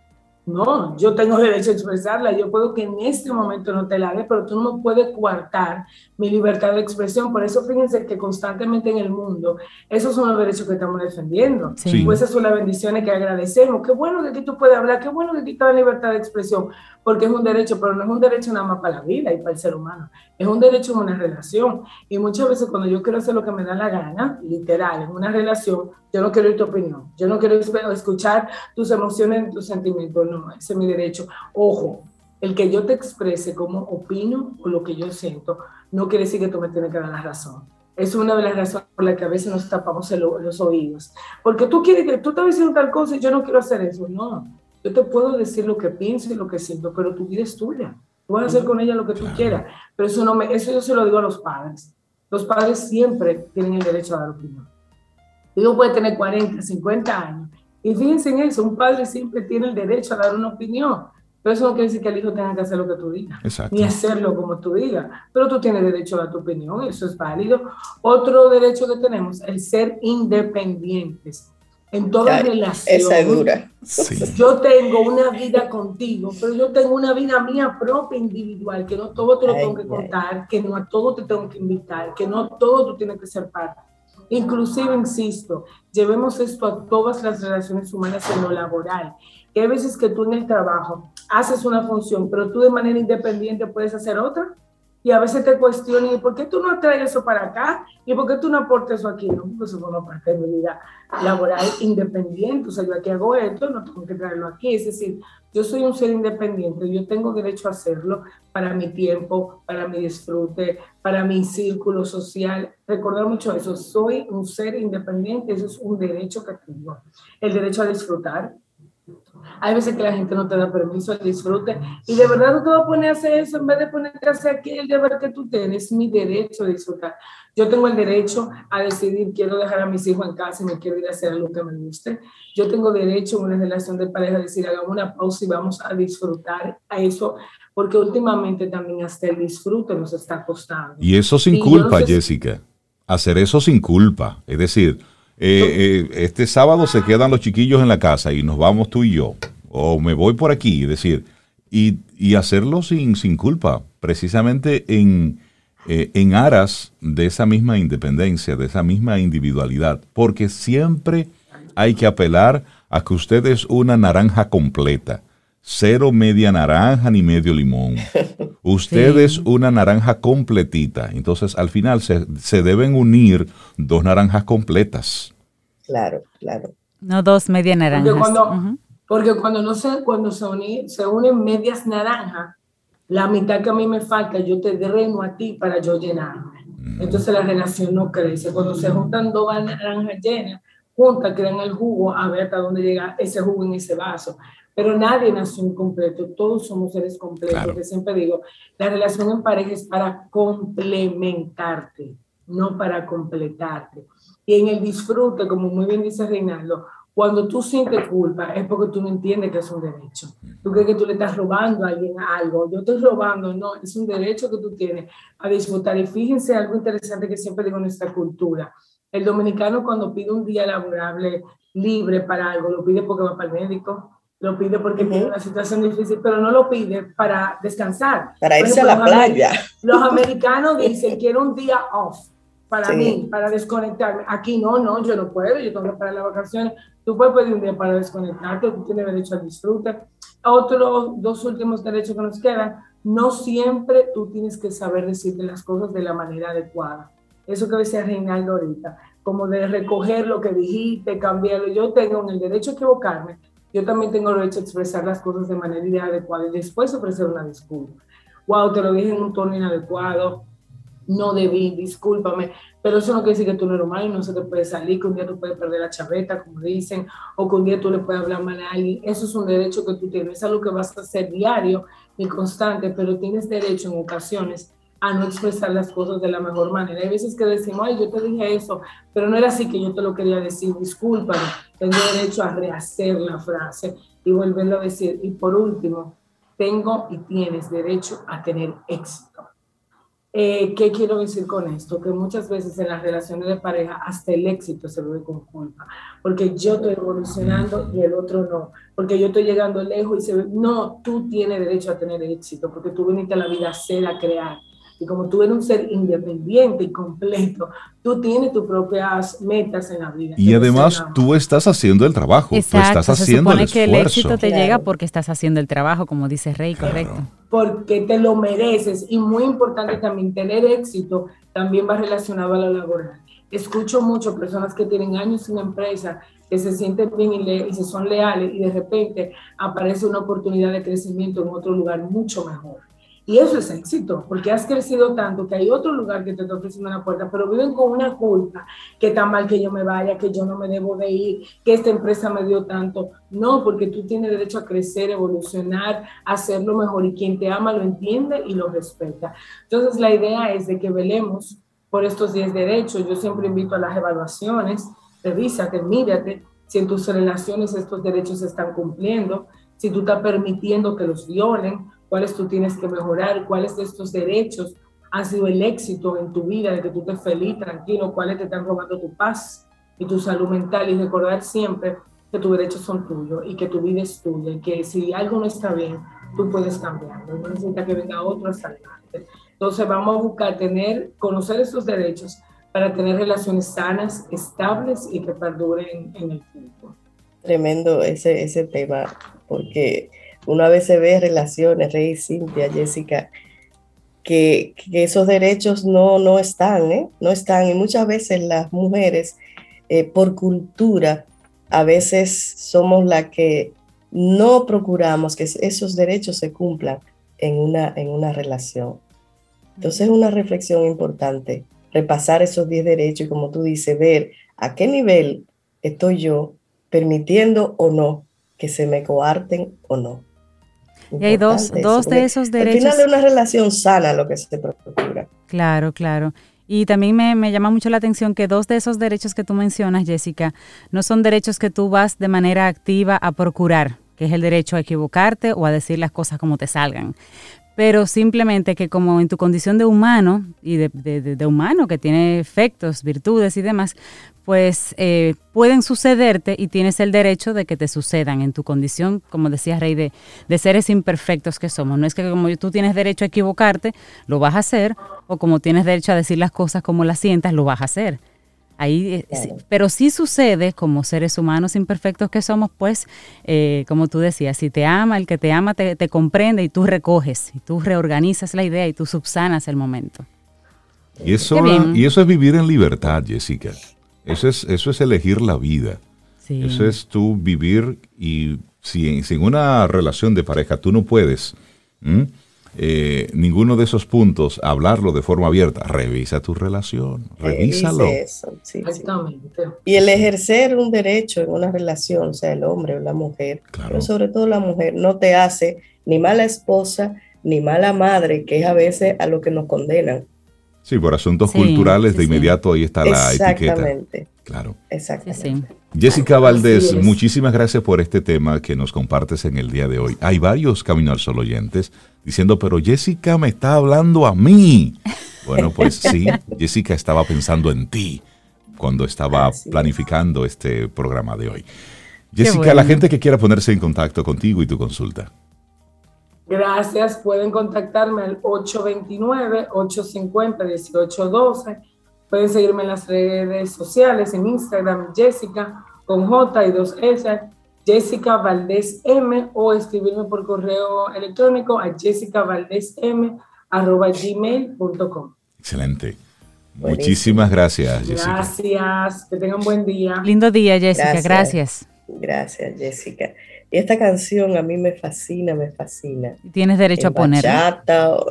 No, yo tengo derecho a expresarla. Yo puedo que en este momento no te la dé, pero tú no puedes coartar mi libertad de expresión. Por eso fíjense que constantemente en el mundo, esos son los derechos que estamos defendiendo. Pues esas son las bendiciones que agradecemos. Qué bueno que aquí tú puedes hablar, qué bueno que aquí está la libertad de expresión, porque es un derecho, pero no es un derecho nada más para la vida y para el ser humano. Es un derecho en una relación. Y muchas veces cuando yo quiero hacer lo que me da la gana, literal, en una relación, yo no quiero oír tu opinión, yo no quiero escuchar tus emociones, tus sentimientos, no, ese es mi derecho. Ojo, el que yo te exprese como opino o lo que yo siento, no quiere decir que tú me tienes que dar la razón. Es una de las razones por las que a veces nos tapamos los oídos. Porque tú quieres que tú estás diciendo tal cosa y yo no quiero hacer eso. No, yo te puedo decir lo que pienso y lo que siento, pero tu vida es tuya. Tú vas a hacer con ella lo que tú quieras. Pero eso, no me, eso yo se lo digo a los padres. Los padres siempre tienen el derecho a dar opinión hijo puede tener 40, 50 años. Y fíjense en eso, un padre siempre tiene el derecho a dar una opinión. Pero eso no quiere decir que el hijo tenga que hacer lo que tú digas, ni hacerlo como tú digas. Pero tú tienes derecho a dar tu opinión, eso es válido. Otro derecho que tenemos, el ser independientes. En toda relación. Esa es dura. Yo tengo una vida contigo, pero yo tengo una vida mía propia, individual, que no todo te lo tengo que contar, que no a todo te tengo que invitar, que no todo tú tienes que ser parte. Inclusive, insisto, llevemos esto a todas las relaciones humanas en lo laboral. Que hay veces que tú en el trabajo haces una función, pero tú de manera independiente puedes hacer otra. Y a veces te cuestionan, ¿y por qué tú no traes eso para acá? ¿Y por qué tú no aportas eso aquí? No, porque eso forma parte de mi vida laboral independiente. O sea, yo aquí hago esto, no tengo que traerlo aquí. Es decir, yo soy un ser independiente, yo tengo derecho a hacerlo para mi tiempo, para mi disfrute, para mi círculo social. Recordar mucho eso, soy un ser independiente, eso es un derecho que tengo. El derecho a disfrutar. Hay veces que la gente no te da permiso al disfrute y de verdad no te vas a poner a hacer eso en vez de ponerte a hacer aquel deber que tú tienes, mi derecho a disfrutar. Yo tengo el derecho a decidir, quiero dejar a mis hijos en casa y me quiero ir a hacer algo que me guste. Yo tengo derecho en una relación de pareja a decir, hagamos una pausa y vamos a disfrutar a eso, porque últimamente también hasta el disfrute nos está costando. Y eso sin culpa, Jessica. Hacer eso sin culpa. Es decir, eh, eh, este sábado se quedan los chiquillos en la casa y nos vamos tú y yo. O me voy por aquí, decir, y, y hacerlo sin, sin culpa, precisamente en eh, en aras de esa misma independencia, de esa misma individualidad, porque siempre hay que apelar a que usted es una naranja completa, cero media naranja ni medio limón. Usted es una naranja completita, entonces al final se, deben unir dos naranjas completas. Claro, claro. No dos media naranjas. Porque cuando, no se, cuando se, se unen medias naranjas, la mitad que a mí me falta, yo te dreno a ti para yo llenarme. Mm. Entonces la relación no crece. Cuando se juntan dos naranjas llenas, juntas, crean el jugo, a ver hasta dónde llega ese jugo en ese vaso. Pero nadie nació incompleto, todos somos seres completos. Que siempre digo, la relación en pareja es para complementarte, no para completarte. Y en el disfrute, como muy bien dice Reinaldo, cuando tú sientes culpa es porque tú no entiendes que es un derecho. Tú crees que tú le estás robando a alguien algo. Yo estoy robando, no, es un derecho que tú tienes a disfrutar. Y fíjense algo interesante que siempre digo en nuestra cultura. El dominicano cuando pide un día laborable libre para algo, lo pide porque va para el médico, lo pide porque tiene una situación difícil, pero no lo pide para descansar. Para irse a la playa. Los americanos dicen, quiero un día off para mí, para desconectarme. Aquí no, no, yo no puedo, yo tengo que parar las vacaciones. Tú puedes pedir un día para desconectarte, tú tienes derecho al disfrute. Otros dos últimos derechos que nos quedan, no siempre tú tienes que saber decirte las cosas de la manera adecuada. Eso que decía Reinaldo ahorita, como de recoger lo que dijiste, cambiarlo. Yo tengo el derecho a equivocarme yo también tengo derecho a expresar las cosas de manera inadecuada y después ofrecer una disculpa. Wow, te lo dije en un tono inadecuado, no debí, discúlpame, pero eso no quiere decir que tú no eres humano y no se te puede salir, que un día tú puedes perder la chaveta, como dicen, o que un día tú le puedes hablar mal a alguien. Eso es un derecho que tú tienes, es algo que vas a hacer diario y constante, pero tienes derecho en ocasiones a no expresar las cosas de la mejor manera. Hay veces que decimos, ay, yo te dije eso, pero no era así que yo te lo quería decir, discúlpame, tengo derecho a rehacer la frase y volverlo a decir. Y por último, tengo y tienes derecho a tener éxito. Eh, ¿Qué quiero decir con esto? Que muchas veces en las relaciones de pareja hasta el éxito se ve con culpa, porque yo estoy evolucionando y el otro no, porque yo estoy llegando lejos y se ve, no, tú tienes derecho a tener éxito, porque tú viniste a la vida a ser, a crear, y como tú eres un ser independiente y completo, tú tienes tus propias metas en la vida. Y además tú estás haciendo el trabajo, Exacto, tú estás haciendo se supone el que esfuerzo. el éxito te llega porque estás haciendo el trabajo, como dice Rey, correcto. Porque te lo mereces. Y muy importante también, tener éxito también va relacionado a lo laboral. Escucho mucho personas que tienen años en la empresa, que se sienten bien y, le, y se son leales y de repente aparece una oportunidad de crecimiento en otro lugar mucho mejor. Y eso es éxito, porque has crecido tanto que hay otro lugar que te está ofreciendo una puerta, pero viven con una culpa, que está mal que yo me vaya, que yo no me debo de ir, que esta empresa me dio tanto. No, porque tú tienes derecho a crecer, evolucionar, hacerlo mejor y quien te ama lo entiende y lo respeta. Entonces la idea es de que velemos por estos 10 derechos. Yo siempre invito a las evaluaciones, revísate, mírate si en tus relaciones estos derechos se están cumpliendo, si tú estás permitiendo que los violen cuáles tú tienes que mejorar, cuáles de estos derechos han sido el éxito en tu vida, de que tú estés feliz, tranquilo, cuáles te están robando tu paz y tu salud mental y recordar siempre que tus derechos son tuyos y que tu vida es tuya y que si algo no está bien, tú puedes cambiarlo, no necesita que venga otro a salvarte. Entonces vamos a buscar tener, conocer esos derechos para tener relaciones sanas, estables y que perduren en el tiempo. Tremendo ese, ese tema, porque una vez se ve relaciones, Rey, Cintia, Jessica, que, esos derechos no, no están, ¿eh? no están. Y muchas veces las mujeres, eh, por cultura, a veces somos las que no procuramos que esos derechos se cumplan en una, en una relación. Entonces es una reflexión importante, repasar esos 10 derechos y como tú dices, ver a qué nivel estoy yo permitiendo o no que se me coarten o no. Y hay dos, dos de esos derechos. Al final de una relación sana lo que se procura. Claro, claro. Y también me, me, llama mucho la atención que dos de esos derechos que tú mencionas, Jessica, no son derechos que tú vas de manera activa a procurar, que es el derecho a equivocarte o a decir las cosas como te salgan. Pero simplemente que como en tu condición de humano y de, de, de humano que tiene efectos, virtudes y demás, pues eh, pueden sucederte y tienes el derecho de que te sucedan en tu condición, como decía Rey, de, de, seres imperfectos que somos. No es que como tú tienes derecho a equivocarte, lo vas a hacer, o como tienes derecho a decir las cosas como las sientas, lo vas a hacer. Ahí, claro. pero sí sucede como seres humanos imperfectos que somos, pues, eh, como tú decías, si te ama, el que te ama te, te, comprende y tú recoges, y tú reorganizas la idea y tú subsanas el momento. Y eso, y eso es vivir en libertad, Jessica. Eso es, eso es elegir la vida. Sí. Eso es tú vivir y si, si en una relación de pareja tú no puedes eh, ninguno de esos puntos hablarlo de forma abierta, revisa tu relación, revísalo. Eso, sí, sí. Y el ejercer un derecho en una relación, sea el hombre o la mujer, claro. pero sobre todo la mujer, no te hace ni mala esposa ni mala madre, que es a veces a lo que nos condenan. Sí, por asuntos sí, culturales sí, de inmediato ahí está la etiqueta. Exactamente. Claro. Exactamente. Jessica Valdés, muchísimas gracias por este tema que nos compartes en el día de hoy. Hay varios Camino al Sol oyentes diciendo, pero Jessica me está hablando a mí. Bueno, pues sí, Jessica estaba pensando en ti cuando estaba planificando este programa de hoy. Jessica, bueno. la gente que quiera ponerse en contacto contigo y tu consulta. Gracias, pueden contactarme al 829-850-1812. Pueden seguirme en las redes sociales, en Instagram, Jessica con J y dos S, Jessica Valdés M, o escribirme por correo electrónico a gmail.com. Excelente. Buenísimo. Muchísimas gracias, Jessica. Gracias, que tengan buen día. Lindo día, Jessica, gracias. gracias. Gracias, Jessica. Y esta canción a mí me fascina, me fascina. Tienes derecho a ponerla.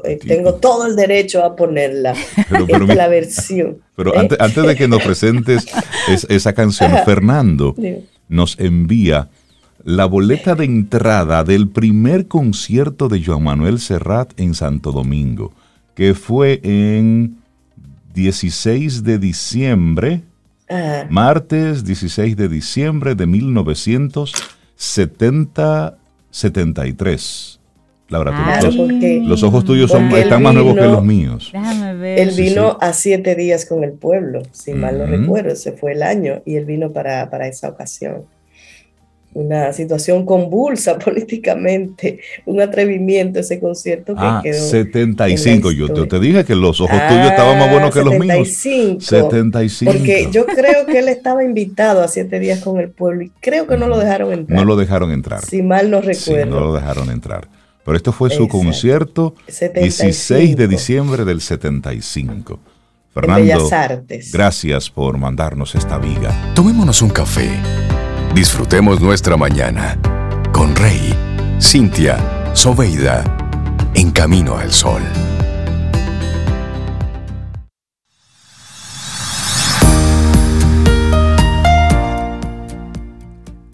Eh, tengo todo el derecho a ponerla. Pero, la versión. Pero ¿eh? antes, de que nos presentes esa canción, Fernando nos envía la boleta de entrada del primer concierto de Joan Manuel Serrat en Santo Domingo, que fue en 16 de diciembre, martes 16 de diciembre de 1973. Laura, los, ojos tuyos son, están más nuevos que los míos. Ver. Él vino a siete días con el pueblo, si mal no recuerdo, ese fue el año, y él vino para, para esa ocasión una situación convulsa políticamente, un atrevimiento ese concierto que ah, quedó 75, yo, te dije que los ojos tuyos estaban más buenos que los míos. 75. Porque yo creo que él estaba invitado a siete días con el pueblo y creo que no lo dejaron entrar. No lo dejaron entrar. Si mal no recuerdo. no lo dejaron entrar. Pero esto fue su concierto 16 de diciembre del 75. Fernando, gracias por mandarnos esta viga. Tomémonos un café Disfrutemos nuestra mañana con Rey, Cintia, Soveida, en camino al sol.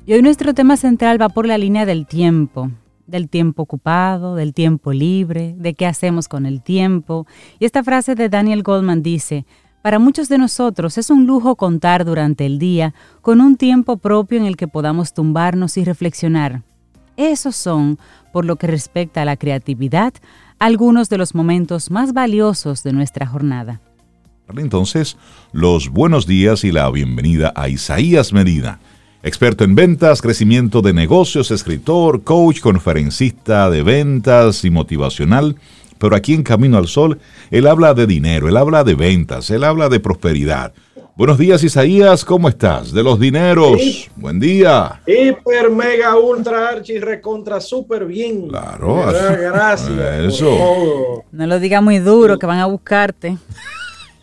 Y hoy nuestro tema central va por la línea del tiempo, del tiempo ocupado, del tiempo libre, de qué hacemos con el tiempo. Y esta frase de Daniel Goldman dice, para muchos de nosotros es un lujo contar durante el día con un tiempo propio en el que podamos tumbarnos y reflexionar. Esos son, por lo que respecta a la creatividad, algunos de los momentos más valiosos de nuestra jornada. Entonces, los buenos días y la bienvenida a Isaías Medina, experto en ventas, crecimiento de negocios, escritor, coach, conferencista de ventas y motivacional pero aquí en Camino al Sol, él habla de dinero, él habla de ventas, él habla de prosperidad. Buenos días, Isaías, ¿cómo estás? De los dineros. Buen día. Hiper, mega, ultra, archi, recontra, súper bien. Claro. Gracias. Eso. No lo diga muy duro, que van a buscarte.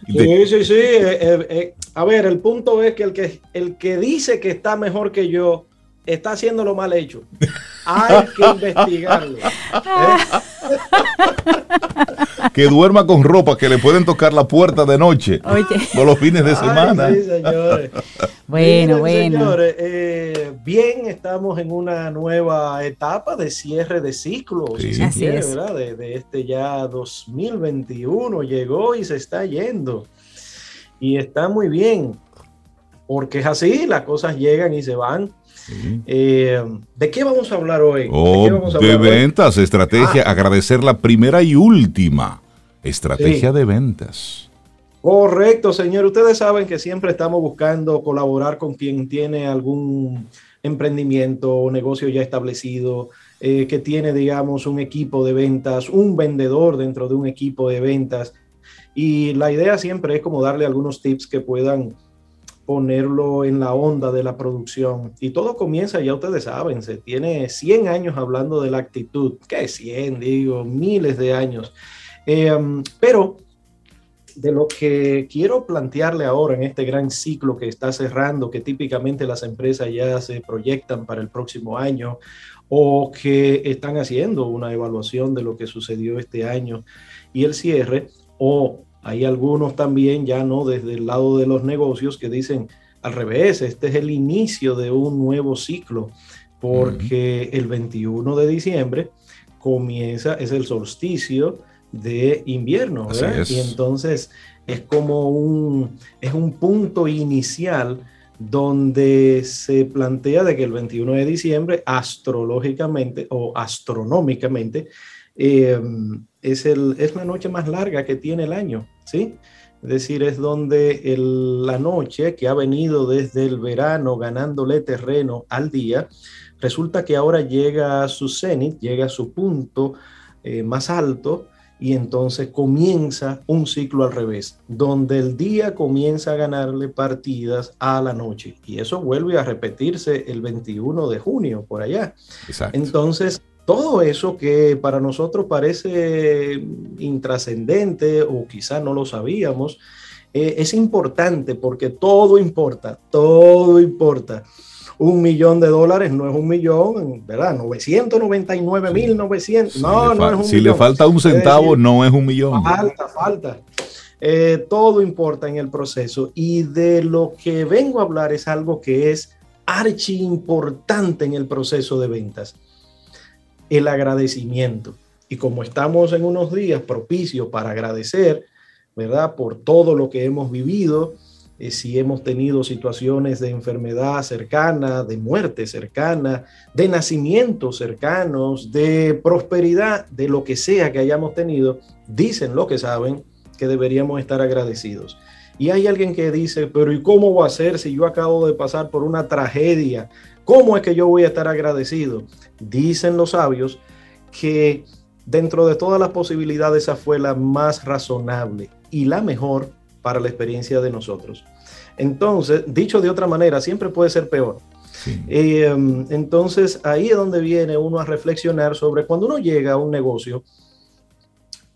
Sí, sí, sí. Eh, eh, eh, a ver, el punto es que el, que el que dice que está mejor que yo está haciéndolo mal hecho. Hay que investigarlo. que duerma con ropa que le pueden tocar la puerta de noche. Oye. O los fines de semana. sí, señores. bueno, bueno. Señores, eh, bien, estamos en una nueva etapa de cierre de ciclos. Sí. Así es. ¿verdad? De, de este ya 2021 llegó y se está yendo. Y está muy bien. Porque es así, las cosas llegan y se van eh, ¿De qué vamos a hablar hoy? ¿De, oh, ventas, estrategia, ah. agradecer la primera y última estrategia de ventas. Correcto, señor. Ustedes saben que siempre estamos buscando colaborar con quien tiene algún emprendimiento o negocio ya establecido, eh, que tiene, digamos, un equipo de ventas, un vendedor dentro de un equipo de ventas. Y la idea siempre es como darle algunos tips que puedan ponerlo en la onda de la producción. Y todo comienza, ya ustedes saben, se tiene 100 años hablando de la actitud, que 100, digo, miles de años. Em, pero de lo que quiero plantearle ahora en este gran ciclo que está cerrando, que típicamente las empresas ya se proyectan para el próximo año o que están haciendo una evaluación de lo que sucedió este año y el cierre, o hay algunos también ya no desde el lado de los negocios que dicen al revés, este es el inicio de un nuevo ciclo, porque el 21 de diciembre comienza, es el solsticio de invierno, Y entonces es como un, es un punto inicial donde se plantea de que el 21 de diciembre, astrológicamente o astronómicamente, eh, es, el, es la noche más larga que tiene el año, ¿sí? Es decir, es donde la noche que ha venido desde el verano ganándole terreno al día, resulta que ahora llega a su cenit, llega a su punto eh, más alto y entonces comienza un ciclo al revés, donde el día comienza a ganarle partidas a la noche. Y eso vuelve a repetirse el 21 de junio, por allá. Entonces, todo eso que para nosotros parece intrascendente o quizá no lo sabíamos, eh, es importante porque todo importa, todo importa. un millón de dólares no es un millón, ¿verdad? 999 mil 900. no, no es un Si le falta un centavo, no es un millón. Falta, falta. Eh, todo importa en el proceso y de lo que vengo a hablar es algo que es archi importante en el proceso de ventas, el agradecimiento. Y como estamos en unos días propicios para agradecer, ¿verdad? Por todo lo que hemos vivido, eh, si hemos tenido situaciones de enfermedad cercana, de muerte cercana, de nacimientos cercanos, de prosperidad, de lo que sea que hayamos tenido, dicen lo que saben que deberíamos estar agradecidos. Y hay alguien que dice, pero ¿y cómo va a ser si yo acabo de pasar por una tragedia? ¿Cómo es que yo voy a estar agradecido? Dicen los sabios que dentro de todas las posibilidades esa fue la más razonable y la mejor para la experiencia de nosotros. Entonces, dicho de otra manera, siempre puede ser peor. Eh, entonces, ahí es donde viene uno a reflexionar sobre cuando uno llega a un negocio,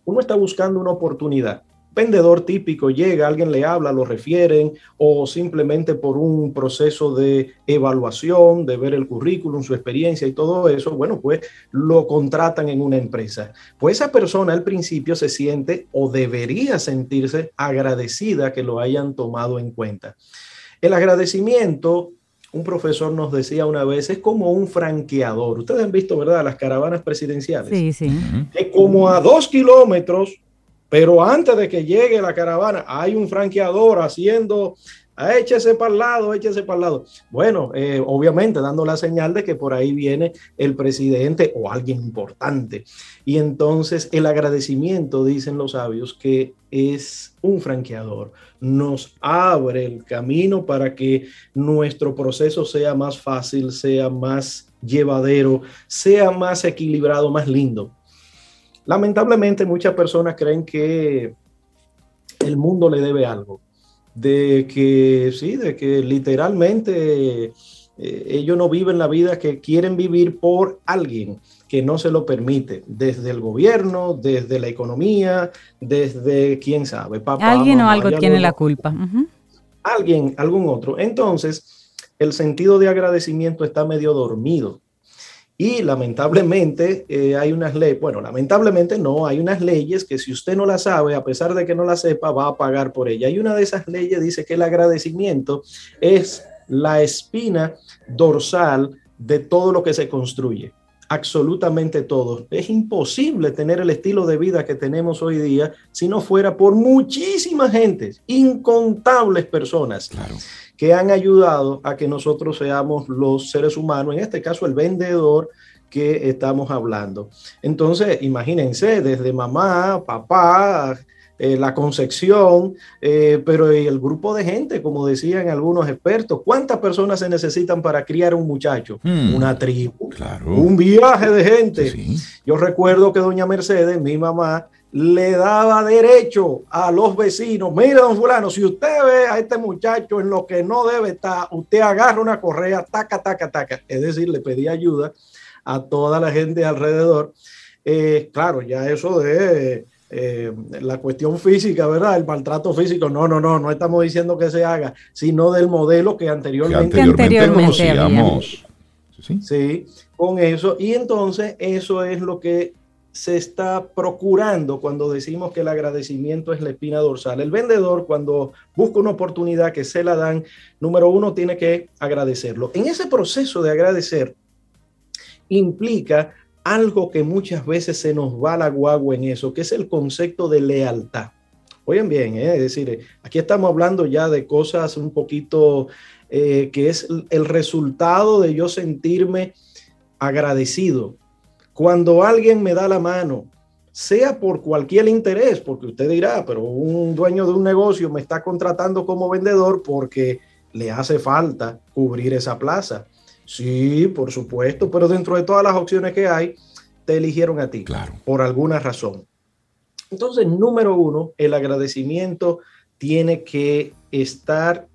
uno está buscando una oportunidad vendedor típico llega, alguien le habla, lo refieren o simplemente por un proceso de evaluación, de ver el currículum, su experiencia y todo eso, bueno, pues lo contratan en una empresa. Pues esa persona al principio se siente o debería sentirse agradecida que lo hayan tomado en cuenta. El agradecimiento un profesor nos decía una vez, es como un franqueador. Ustedes han visto, ¿verdad?, las caravanas presidenciales. Sí, sí. Que como a dos kilómetros pero antes de que llegue la caravana, hay un franqueador haciendo, ah, échese para el lado, échese para el lado. Bueno, eh, obviamente dando la señal de que por ahí viene el presidente o alguien importante. Y entonces el agradecimiento, dicen los sabios, que es un franqueador, nos abre el camino para que nuestro proceso sea más fácil, sea más llevadero, sea más equilibrado, más lindo. Lamentablemente muchas personas creen que el mundo le debe algo, de que sí, de que literalmente eh, ellos no viven la vida que quieren vivir por alguien que no se lo permite, desde el gobierno, desde la economía, desde quién sabe, papá. Alguien o algo tiene la culpa. Alguien, algún otro. Entonces, el sentido de agradecimiento está medio dormido y lamentablemente eh, hay unas leyes, bueno, lamentablemente no, hay unas leyes que si usted no las sabe, a pesar de que no la sepa, va a pagar por ella. Y una de esas leyes dice que el agradecimiento es la espina dorsal de todo lo que se construye absolutamente todo. Es imposible tener el estilo de vida que tenemos hoy día si no fuera por muchísima gente, incontables personas. Claro que han ayudado a que nosotros seamos los seres humanos, en este caso el vendedor que estamos hablando. Entonces, imagínense, desde mamá, papá, eh, la concepción, eh, pero el grupo de gente, como decían algunos expertos, ¿cuántas personas se necesitan para criar un muchacho? Hmm. Una tribu, un viaje de gente. Yo recuerdo que doña Mercedes, mi mamá, le daba derecho a los vecinos. Mire, don fulano, si usted ve a este muchacho en lo que no debe estar, usted agarra una correa, taca, taca, taca. Es decir, le pedía ayuda a toda la gente alrededor. Eh, claro, ya eso de eh, la cuestión física, ¿verdad? El maltrato físico, no, no, no, no estamos diciendo que se haga, sino del modelo que anteriormente, que anteriormente, conocíamos. ¿Sí? sí, con eso. Y entonces eso es lo que se está procurando cuando decimos que el agradecimiento es la espina dorsal. El vendedor cuando busca una oportunidad que se la dan, número uno, tiene que agradecerlo. En ese proceso de agradecer implica algo que muchas veces se nos va la guagua en eso, que es el concepto de lealtad. Oigan bien, ¿eh? es decir, aquí estamos hablando ya de cosas un poquito eh, que es el resultado de yo sentirme agradecido, cuando alguien me da la mano, sea por cualquier interés, porque usted dirá, pero un dueño de un negocio me está contratando como vendedor porque le hace falta cubrir esa plaza. Sí, por supuesto, pero dentro de todas las opciones que hay, te eligieron a ti, claro. por alguna razón. Entonces, número uno, el agradecimiento tiene que estar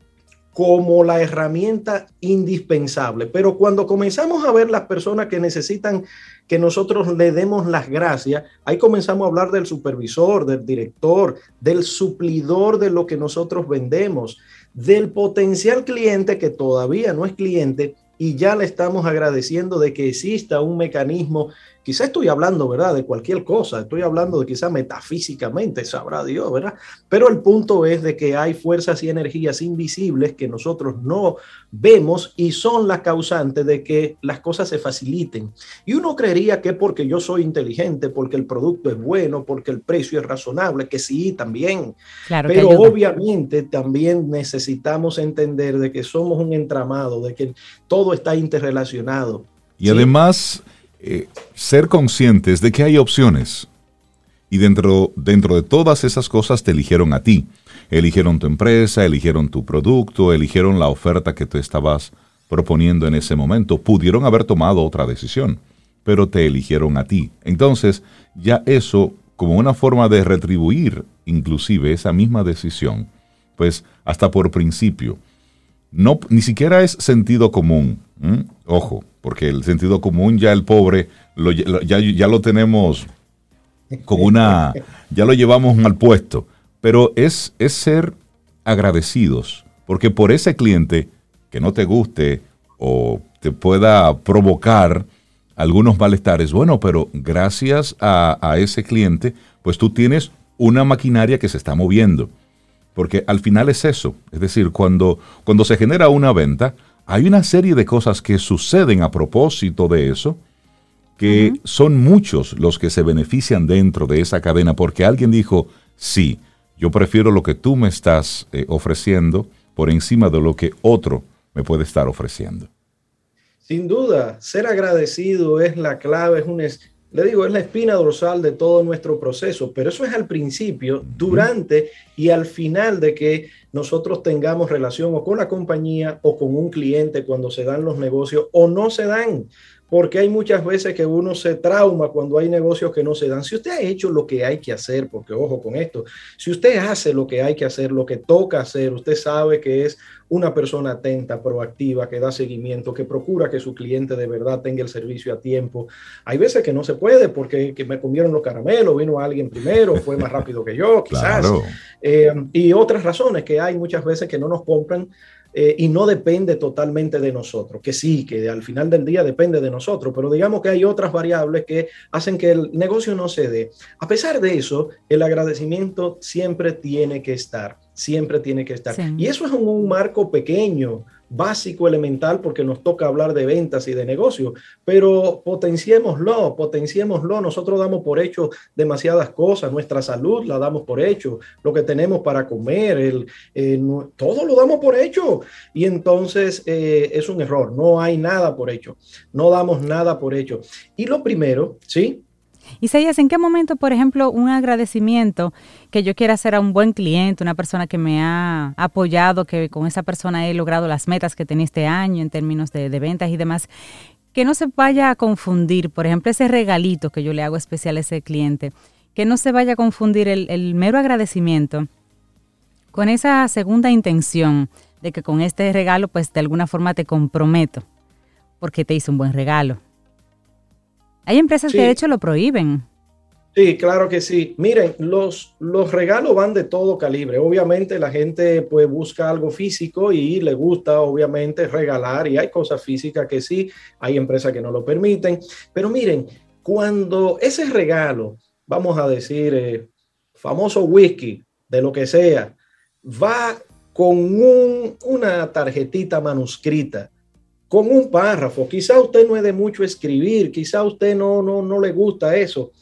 como la herramienta indispensable. Pero cuando comenzamos a ver las personas que necesitan que nosotros le demos las gracias, ahí comenzamos a hablar del supervisor, del director, del suplidor de lo que nosotros vendemos, del potencial cliente que todavía no es cliente, y ya le estamos agradeciendo de que exista un mecanismo Quizá estoy hablando, ¿verdad?, de cualquier cosa, estoy hablando de quizá metafísicamente, sabrá Dios, ¿verdad? Pero el punto es de que hay fuerzas y energías invisibles que nosotros no vemos y son las causantes de que las cosas se faciliten. Y uno creería que porque yo soy inteligente, porque el producto es bueno, porque el precio es razonable, que sí, también. Claro Pero obviamente también necesitamos entender de que somos un entramado, de que todo está interrelacionado. Y además eh, ser conscientes de que hay opciones. Y dentro, dentro de todas esas cosas te eligieron a ti. Eligieron tu empresa, eligieron tu producto, eligieron la oferta que tú estabas proponiendo en ese momento. Pudieron haber tomado otra decisión, pero te eligieron a ti. Entonces, ya eso, como una forma de retribuir inclusive esa misma decisión, pues hasta por principio, no, ni siquiera es sentido común. Ojo, porque el sentido común ya el pobre lo, ya, ya, lo tenemos con una, ya lo llevamos al puesto, pero es, es ser agradecidos, porque por ese cliente que no te guste o te pueda provocar algunos malestares, bueno, pero gracias a, a ese cliente, pues tú tienes una maquinaria que se está moviendo. Porque al final es eso. Es decir, cuando, cuando se genera una venta, hay una serie de cosas que suceden a propósito de eso, que son muchos los que se benefician dentro de esa cadena, porque alguien dijo, sí, yo prefiero lo que tú me estás eh, ofreciendo por encima de lo que otro me puede estar ofreciendo. Sin duda, ser agradecido es la clave, es un, le digo, es la espina dorsal de todo nuestro proceso, pero eso es al principio, durante y al final de que nosotros tengamos relación o con la compañía o con un cliente cuando se dan los negocios o no se dan porque hay muchas veces que uno se trauma cuando hay negocios que no se dan. Si usted ha hecho lo que hay que hacer, porque ojo con esto, si usted hace lo que hay que hacer, lo que toca hacer, usted sabe que es una persona atenta, proactiva, que da seguimiento, que procura que su cliente de verdad tenga el servicio a tiempo. Hay veces que no se puede porque que me comieron los caramelos, vino alguien primero, fue más rápido que yo, quizás. Eh, y otras razones que hay muchas veces que no nos compran eh, y no depende totalmente de nosotros, que sí, que al final del día depende de nosotros, pero digamos que hay otras variables que hacen que el negocio no se dé. A pesar de eso, el agradecimiento siempre tiene que estar, siempre tiene que estar. Y eso es un marco pequeño, básico, elemental, porque nos toca hablar de ventas y de negocio, pero potenciémoslo, potenciémoslo. Nosotros damos por hecho demasiadas cosas, nuestra salud la damos por hecho, lo que tenemos para comer, el, todo lo damos por hecho. Y entonces eh, es un error, no hay nada por hecho, no damos nada por hecho. Y lo primero, ¿sí? Isaías, ¿en qué momento, por ejemplo, un agradecimiento que yo quiera hacer a un buen cliente, una persona que me ha apoyado, que con esa persona he logrado las metas que tenía este año en términos de, ventas y demás, que no se vaya a confundir, por ejemplo, ese regalito que yo le hago especial a ese cliente, que no se vaya a confundir el, el mero agradecimiento con esa segunda intención de que con este regalo, pues de alguna forma te comprometo porque te hice un buen regalo. Hay empresas que de hecho lo prohíben. Sí, claro que sí. Miren, los, los regalos van de todo calibre. Obviamente la gente pues busca algo físico y le gusta obviamente regalar y hay cosas físicas que sí, hay empresas que no lo permiten. Pero miren, cuando ese regalo, vamos a decir, eh, famoso whisky, de lo que sea, va con una tarjetita manuscrita con un párrafo. Quizá usted no es de mucho escribir, quizá usted no, no, no le gusta eso,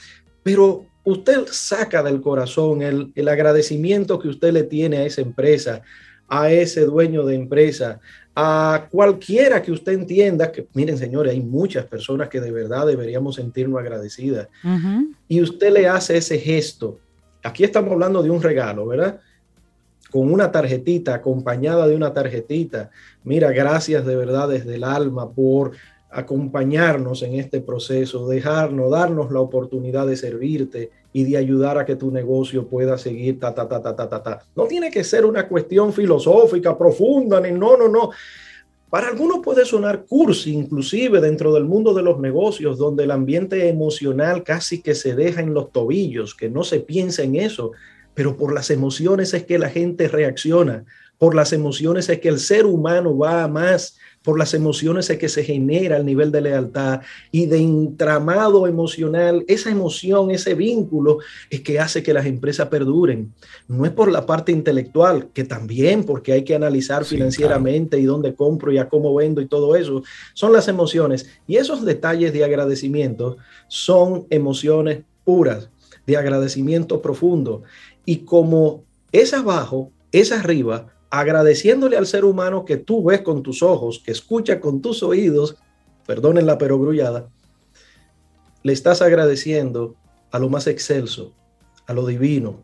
pero usted saca del corazón el, el agradecimiento que usted le tiene a esa empresa, a ese dueño de empresa, a cualquiera que usted entienda que, miren señores, hay muchas personas que de verdad deberíamos sentirnos agradecidas. Y usted le hace ese gesto. Aquí estamos hablando de un regalo, ¿verdad? Con una tarjetita, acompañada de una tarjetita. Mira, gracias de verdad desde el alma por acompañarnos en este proceso, dejarnos, darnos la oportunidad de servirte y de ayudar a que tu negocio pueda seguir ta, ta, ta, ta, ta, ta, ta. No tiene que ser una cuestión filosófica, profunda, ni no, no, no. Para algunos puede sonar cursi, inclusive dentro del mundo de los negocios, donde el ambiente emocional casi que se deja en los tobillos, que no se piensa en eso, pero por las emociones es que la gente reacciona. Por las emociones es que el ser humano va a más por las emociones es que se genera el nivel de lealtad y de entramado emocional, esa emoción, ese vínculo es que hace que las empresas perduren. No es por la parte intelectual, que también, porque hay que analizar financieramente y dónde compro y a cómo vendo y todo eso, son las emociones. Y esos detalles de agradecimiento son emociones puras, de agradecimiento profundo. Y como es abajo, es arriba, agradeciéndole al ser humano que tú ves con tus ojos, que escucha con tus oídos, perdonen la perogrullada, le estás agradeciendo a lo más excelso, a lo divino.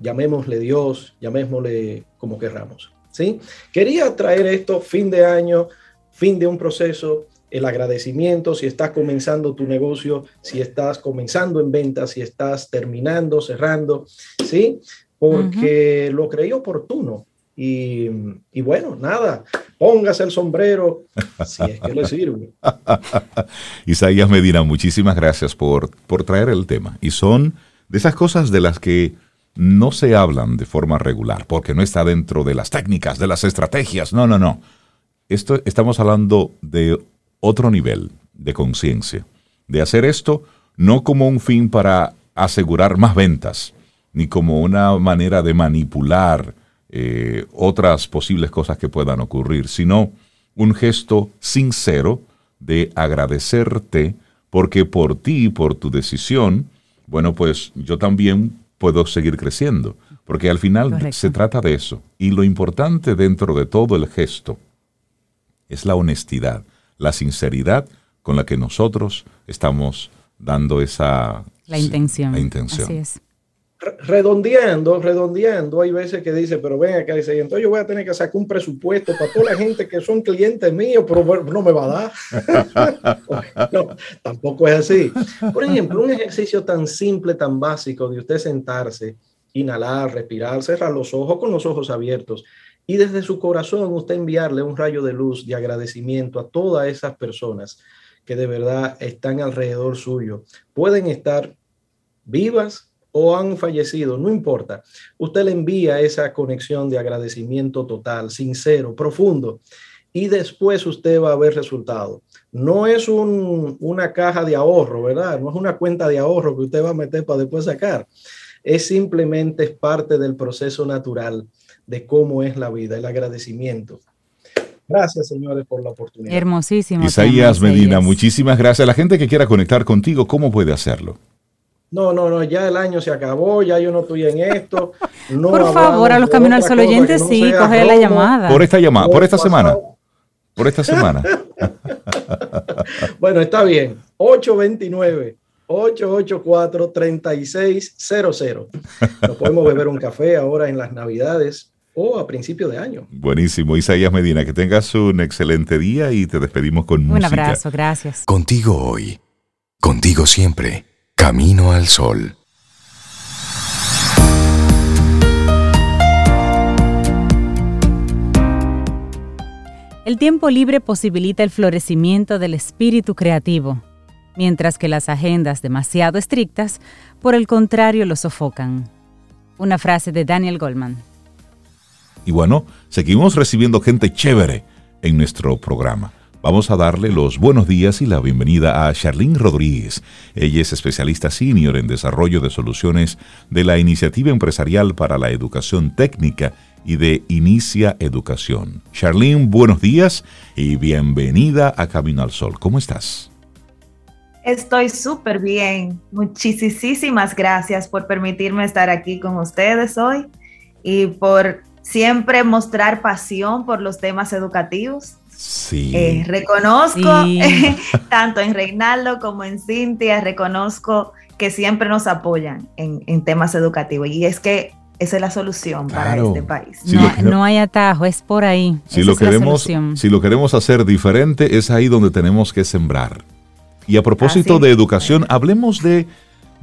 Llamémosle Dios, llamémosle como querramos. ¿sí? Quería traer esto fin de año, fin de un proceso, el agradecimiento, si estás comenzando tu negocio, si estás comenzando en ventas, si estás terminando, cerrando, ¿sí? porque lo creí oportuno. Y, bueno, nada, póngase el sombrero si es que le sirve. Isaías Medina, muchísimas gracias por, por traer el tema. Y son de esas cosas de las que no se hablan de forma regular, porque no está dentro de las técnicas, de las estrategias. No, no, no. Esto, estamos hablando de otro nivel de conciencia, de hacer esto no como un fin para asegurar más ventas, ni como una manera de manipular eh, otras posibles cosas que puedan ocurrir, sino un gesto sincero de agradecerte porque por ti, por tu decisión, bueno, pues yo también puedo seguir creciendo, porque al final se trata de eso. Y lo importante dentro de todo el gesto es la honestidad, la sinceridad con la que nosotros estamos dando esa... La intención. La intención. Así es redondeando, redondeando, hay veces que dice, pero ven acá, dice, entonces yo voy a tener que sacar un presupuesto para toda la gente que son clientes míos, pero no me va a dar. no, tampoco es así. Por ejemplo, un ejercicio tan simple, tan básico de usted sentarse, inhalar, respirar, cerrar los ojos con los ojos abiertos y desde su corazón usted enviarle un rayo de luz de agradecimiento a todas esas personas que de verdad están alrededor suyo. Pueden estar vivas o han fallecido, no importa. Usted le envía esa conexión de agradecimiento total, sincero, profundo, y después usted va a ver resultado. No es una caja de ahorro, ¿verdad? No es una cuenta de ahorro que usted va a meter para después sacar. Es simplemente parte del proceso natural de cómo es la vida, el agradecimiento. Gracias, señores, por la oportunidad. Hermosísimo. Isaías Medina, muchísimas gracias. La gente que quiera conectar contigo, ¿cómo puede hacerlo? no, no, no, ya el año se acabó, ya yo no estoy en esto. por favor, a los caminos al sol oyentes sí, coge la llamada. Por esta llamada, por esta semana. Por esta semana. bueno, está bien. 829 884 3600. Nos podemos beber un café ahora en las Navidades o a principio de año. Buenísimo, Isaías Medina, que tengas un excelente día y te despedimos con un música. Un abrazo, gracias. Contigo hoy, contigo siempre. Camino al Sol. El tiempo libre posibilita el florecimiento del espíritu creativo, mientras que las agendas demasiado estrictas, por el contrario, lo sofocan. Una frase de Daniel Goldman. Y bueno, seguimos recibiendo gente chévere en nuestro programa. Vamos a darle los buenos días y la bienvenida a Charlene Rodríguez. Ella es especialista senior en desarrollo de soluciones de la Iniciativa Empresarial para la Educación Técnica y de Inicia Educación. Charlene, buenos días y bienvenida a Camino al Sol. ¿Cómo estás? Estoy súper bien. Muchísimas gracias por permitirme estar aquí con ustedes hoy y por siempre mostrar pasión por los temas educativos. Sí. Eh, reconozco, tanto en Reinaldo como en Cintia, reconozco que siempre nos apoyan en, temas educativos. Y es que esa es la solución para este país. no, hay atajo, es por ahí. Si lo, queremos, si lo queremos hacer diferente, es ahí donde tenemos que sembrar. Y a propósito de educación, hablemos de,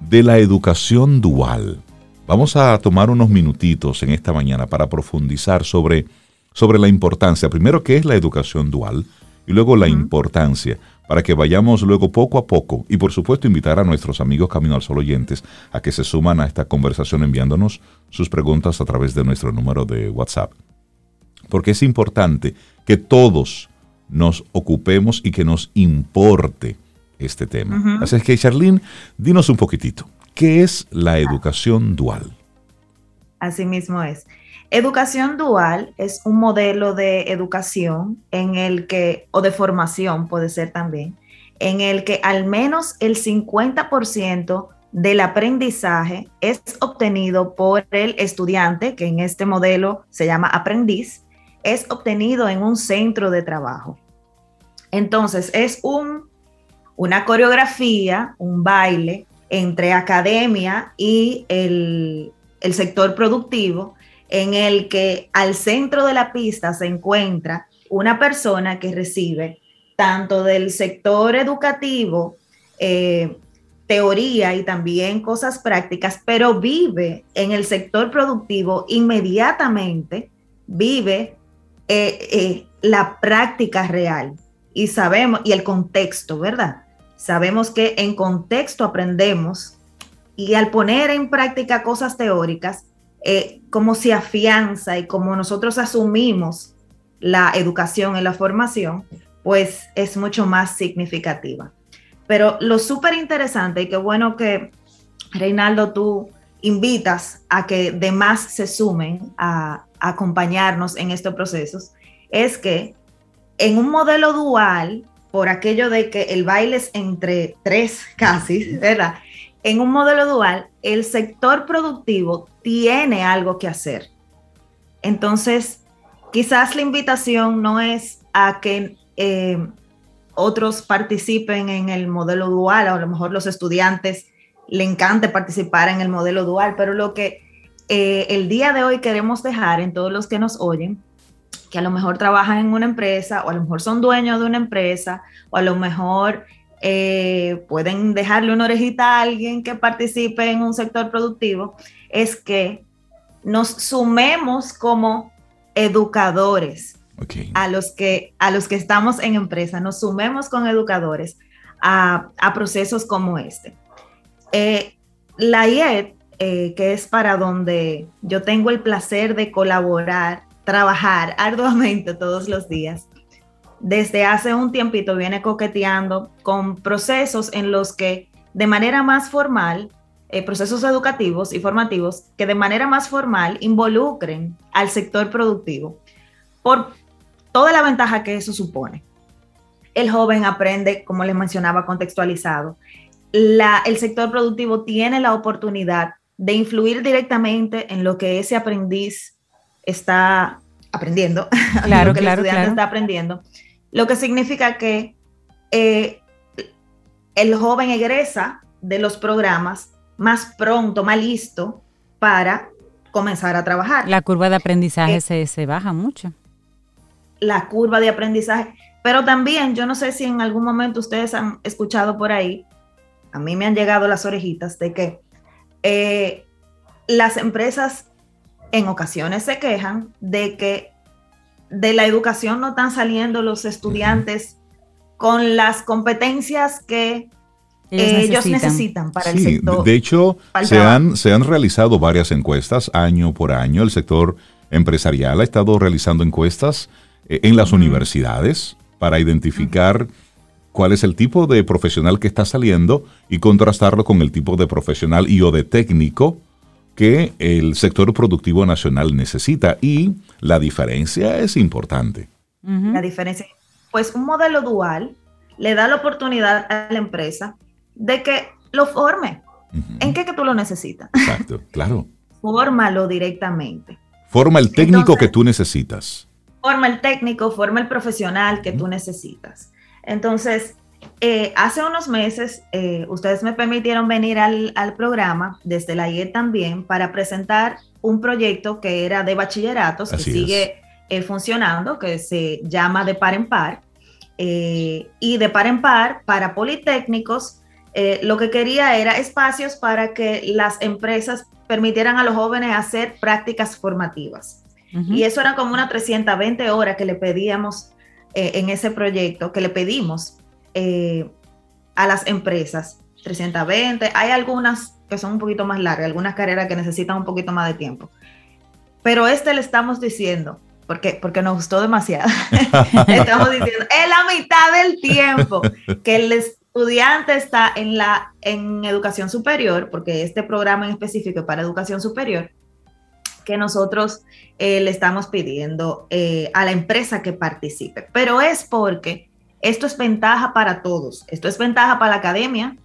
de la educación dual. Vamos a tomar unos minutitos en esta mañana para profundizar sobre sobre la importancia, primero, qué es la educación dual y luego la importancia. para que vayamos luego poco a poco y por supuesto invitar a nuestros amigos Camino al Sol oyentes a que se suman a esta conversación enviándonos sus preguntas a través de nuestro número de WhatsApp. Porque es importante que todos nos ocupemos y que nos importe este tema. Así es que, Charlene, dinos un poquitito, ¿qué es la educación dual? Así mismo es. Educación dual es un modelo de educación en el que, o de formación puede ser también, en el que al menos el 50% del aprendizaje es obtenido por el estudiante, que en este modelo se llama aprendiz, es obtenido en un centro de trabajo. Entonces, es un, una coreografía, un baile entre academia y el, el sector productivo, en el que al centro de la pista se encuentra una persona que recibe tanto del sector educativo, eh, teoría y también cosas prácticas, pero vive en el sector productivo inmediatamente, vive eh, eh, la práctica real y sabemos, y el contexto, ¿verdad? Sabemos que en contexto aprendemos y al poner en práctica cosas teóricas, eh, como se afianza y como nosotros asumimos la educación y la formación, pues es mucho más significativa. Pero lo súper interesante y qué bueno que, Reinaldo, tú invitas a que demás se sumen a, a acompañarnos en estos procesos, es que en un modelo dual, por aquello de que el baile es entre tres casi, ¿verdad? en un modelo dual, el sector productivo tiene algo que hacer. Entonces, quizás la invitación no es a que eh, otros participen en el modelo dual, o a lo mejor los estudiantes le encante participar en el modelo dual, pero lo que eh, el día de hoy queremos dejar en todos los que nos oyen, que a lo mejor trabajan en una empresa, o a lo mejor son dueños de una empresa, o a lo mejor eh, pueden dejarle una orejita a alguien que participe en un sector productivo, es que nos sumemos como educadores a, los que, a los que estamos en empresa, nos sumemos con educadores a, procesos como este. Eh, la IED, eh, que es para donde yo tengo el placer de colaborar, trabajar arduamente todos los días, desde hace un tiempito viene coqueteando con procesos en los que de manera más formal, eh, procesos educativos y formativos que de manera más formal involucren al sector productivo por toda la ventaja que eso supone. El joven aprende, como les mencionaba, contextualizado. el sector productivo tiene la oportunidad de influir directamente en lo que ese aprendiz está aprendiendo, claro, lo que el estudiante está aprendiendo lo que significa que eh, el joven egresa de los programas más pronto, más listo para comenzar a trabajar. La curva de aprendizaje eh, se, baja mucho. La curva de aprendizaje, pero también yo no sé si en algún momento ustedes han escuchado por ahí, a mí me han llegado las orejitas de que eh, las empresas en ocasiones se quejan de que de la educación no están saliendo los estudiantes con las competencias que ellos, necesitan. para el sector. De hecho, se han, se han realizado varias encuestas año por año. El sector empresarial ha estado realizando encuestas eh, en las universidades para identificar cuál es el tipo de profesional que está saliendo y contrastarlo con el tipo de profesional y o de técnico que el sector productivo nacional necesita y la diferencia es importante. La diferencia, pues un modelo dual le da la oportunidad a la empresa de que lo forme. ¿En qué que tú lo necesitas? Exacto, claro. Fórmalo directamente. Forma el técnico que tú necesitas. Forma el técnico, forma el profesional que tú necesitas. Entonces, eh, hace unos meses, eh, ustedes me permitieron venir al, programa, desde la IE también, para presentar un proyecto que era de bachilleratos, que sigue eh, funcionando, que se llama de par en par. y de par en par, para politécnicos, lo que quería era espacios para que las empresas permitieran a los jóvenes hacer prácticas formativas. Y eso era como una 320 horas que le pedíamos en ese proyecto, que le pedimos eh, a las empresas, 320, hay algunas que son un poquito más largas, algunas carreras que necesitan un poquito más de tiempo. Pero este le estamos diciendo, porque, porque nos gustó demasiado, estamos diciendo, es la mitad del tiempo que el estudiante está en, la, en educación superior, porque este programa en específico es para educación superior, que nosotros eh, le estamos pidiendo eh, a la empresa que participe. Pero es porque esto es ventaja para todos. Esto es ventaja para la academia.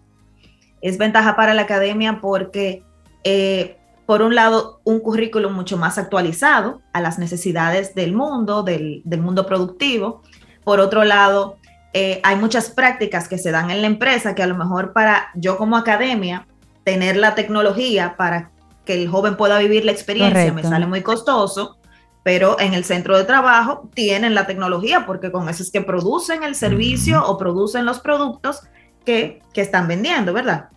Es ventaja para la academia porque, eh, por un lado, un currículum mucho más actualizado a las necesidades del mundo, del, del mundo productivo. Por otro lado, hay muchas prácticas que se dan en la empresa que a lo mejor para yo como academia, tener la tecnología para que el joven pueda vivir la experiencia, me sale muy costoso, pero en el centro de trabajo tienen la tecnología porque con eso es que producen el servicio o producen los productos que, que están vendiendo, ¿verdad?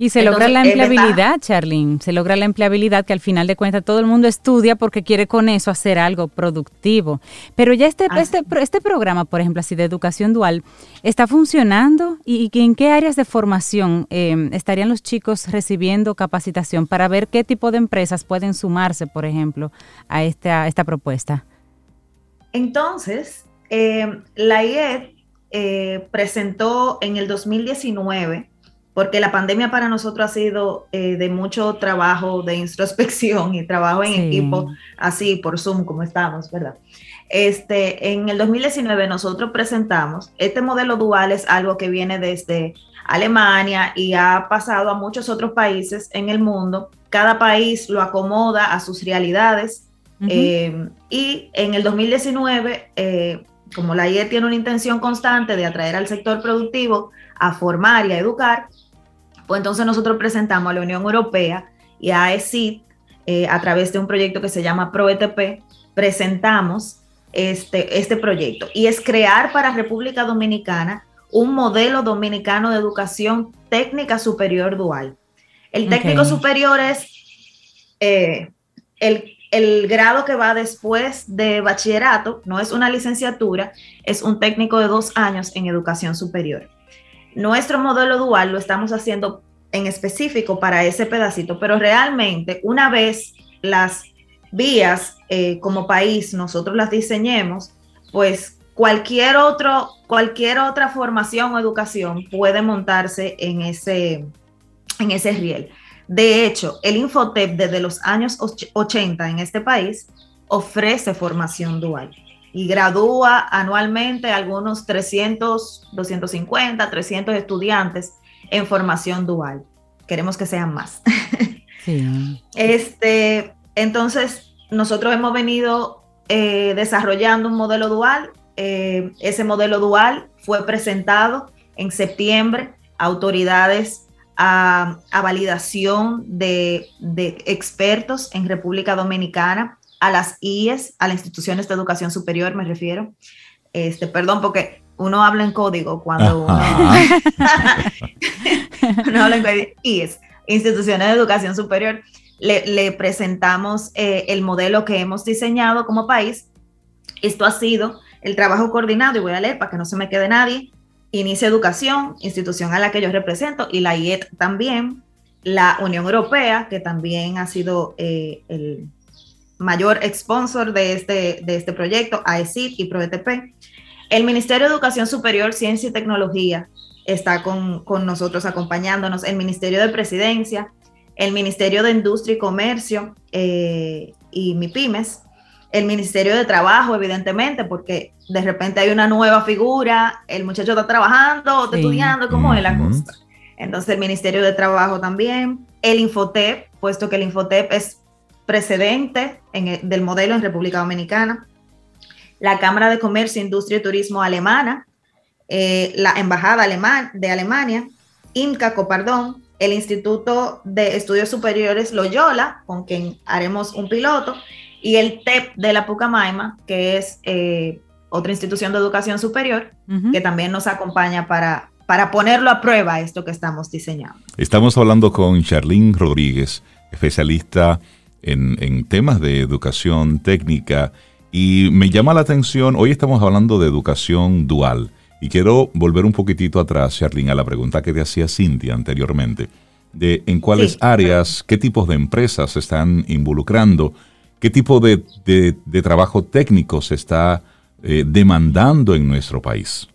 Y se logra la empleabilidad, Charlene, se logra la empleabilidad que al final de cuentas todo el mundo estudia porque quiere con eso hacer algo productivo. Pero ya este, este, este, programa, por ejemplo, así de educación dual, ¿está funcionando? ¿Y, en qué áreas de formación em, estarían los chicos recibiendo capacitación para ver qué tipo de empresas pueden sumarse, por ejemplo, a esta, esta propuesta? Entonces, em, la IED eh, presentó en el 2019 porque la pandemia para nosotros ha sido eh, de mucho trabajo de introspección y trabajo en equipo, así por Zoom como estamos, ¿verdad? Este, en el 2019 nosotros presentamos, este modelo dual es algo que viene desde Alemania y ha pasado a muchos otros países en el mundo. Cada país lo acomoda a sus realidades. Eh, y en el 2019, eh, como la IE tiene una intención constante de atraer al sector productivo a formar y a educar, pues entonces nosotros presentamos a la Unión Europea y a ESID eh, a través de un proyecto que se llama ProETP, presentamos este, este proyecto y es crear para República Dominicana un modelo dominicano de educación técnica superior dual. El técnico superior es eh, el, el, grado que va después de bachillerato, no es una licenciatura, es un técnico de dos años en educación superior. Nuestro modelo dual lo estamos haciendo en específico para ese pedacito, pero realmente una vez las vías eh, como país nosotros las diseñemos, pues cualquier, otro, cualquier otra formación o educación puede montarse en ese, en ese riel. De hecho, el Infotep desde los años 80 en este país ofrece formación dual y gradúa anualmente algunos 300, 250, 300 estudiantes en formación dual. Queremos que sean más. Este, entonces, nosotros hemos venido eh, desarrollando un modelo dual. Eh, ese modelo dual fue presentado en septiembre a autoridades a, validación de, de expertos en República Dominicana a las IES, a las instituciones de educación superior, me refiero. Este, perdón, porque uno habla en código cuando uno, habla en código. IES, instituciones de educación superior. Le, presentamos eh, el modelo que hemos diseñado como país. Esto ha sido el trabajo coordinado, y voy a leer para que no se me quede nadie. Inicia Educación, institución a la que yo represento, y la IET también, la Unión Europea, que también ha sido eh, el, mayor sponsor de este, de este proyecto, AECID y ProETP. El Ministerio de Educación Superior, Ciencia y Tecnología está con, nosotros acompañándonos, el Ministerio de Presidencia, el Ministerio de Industria y Comercio eh, y MIPIMES, el Ministerio de Trabajo, evidentemente, porque de repente hay una nueva figura, el muchacho está trabajando, está estudiando, ¿cómo es la cosa? Entonces el Ministerio de Trabajo también, el Infotep, puesto que el Infotep es precedente del modelo en República Dominicana, la Cámara de Comercio, Industria y Turismo alemana, eh, la Embajada Alemán, de Alemania, INCA Copardón, el Instituto de Estudios Superiores Loyola, con quien haremos un piloto, y el TEP de la Pucamaima, que es eh, otra institución de educación superior, que también nos acompaña para, para ponerlo a prueba esto que estamos diseñando. Estamos hablando con Charlene Rodríguez, especialista en, temas de educación técnica y me llama la atención, hoy estamos hablando de educación dual Y quiero volver un poquitito atrás, Charlene, a la pregunta que te hacía Cintia anteriormente, de en cuáles áreas, qué tipos de empresas se están involucrando, qué tipo de, trabajo técnico se está eh, demandando en nuestro país.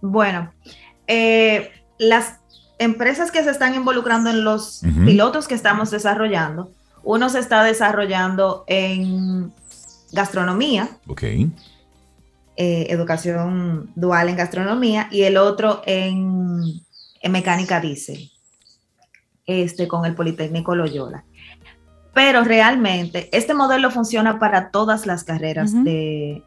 Bueno, eh, las empresas que se están involucrando en los pilotos que estamos desarrollando, uno se está desarrollando en gastronomía. Ok. Eh, educación dual en gastronomía y el otro en, mecánica diésel, este, con el Politécnico Loyola. Pero realmente este modelo funciona para todas las carreras de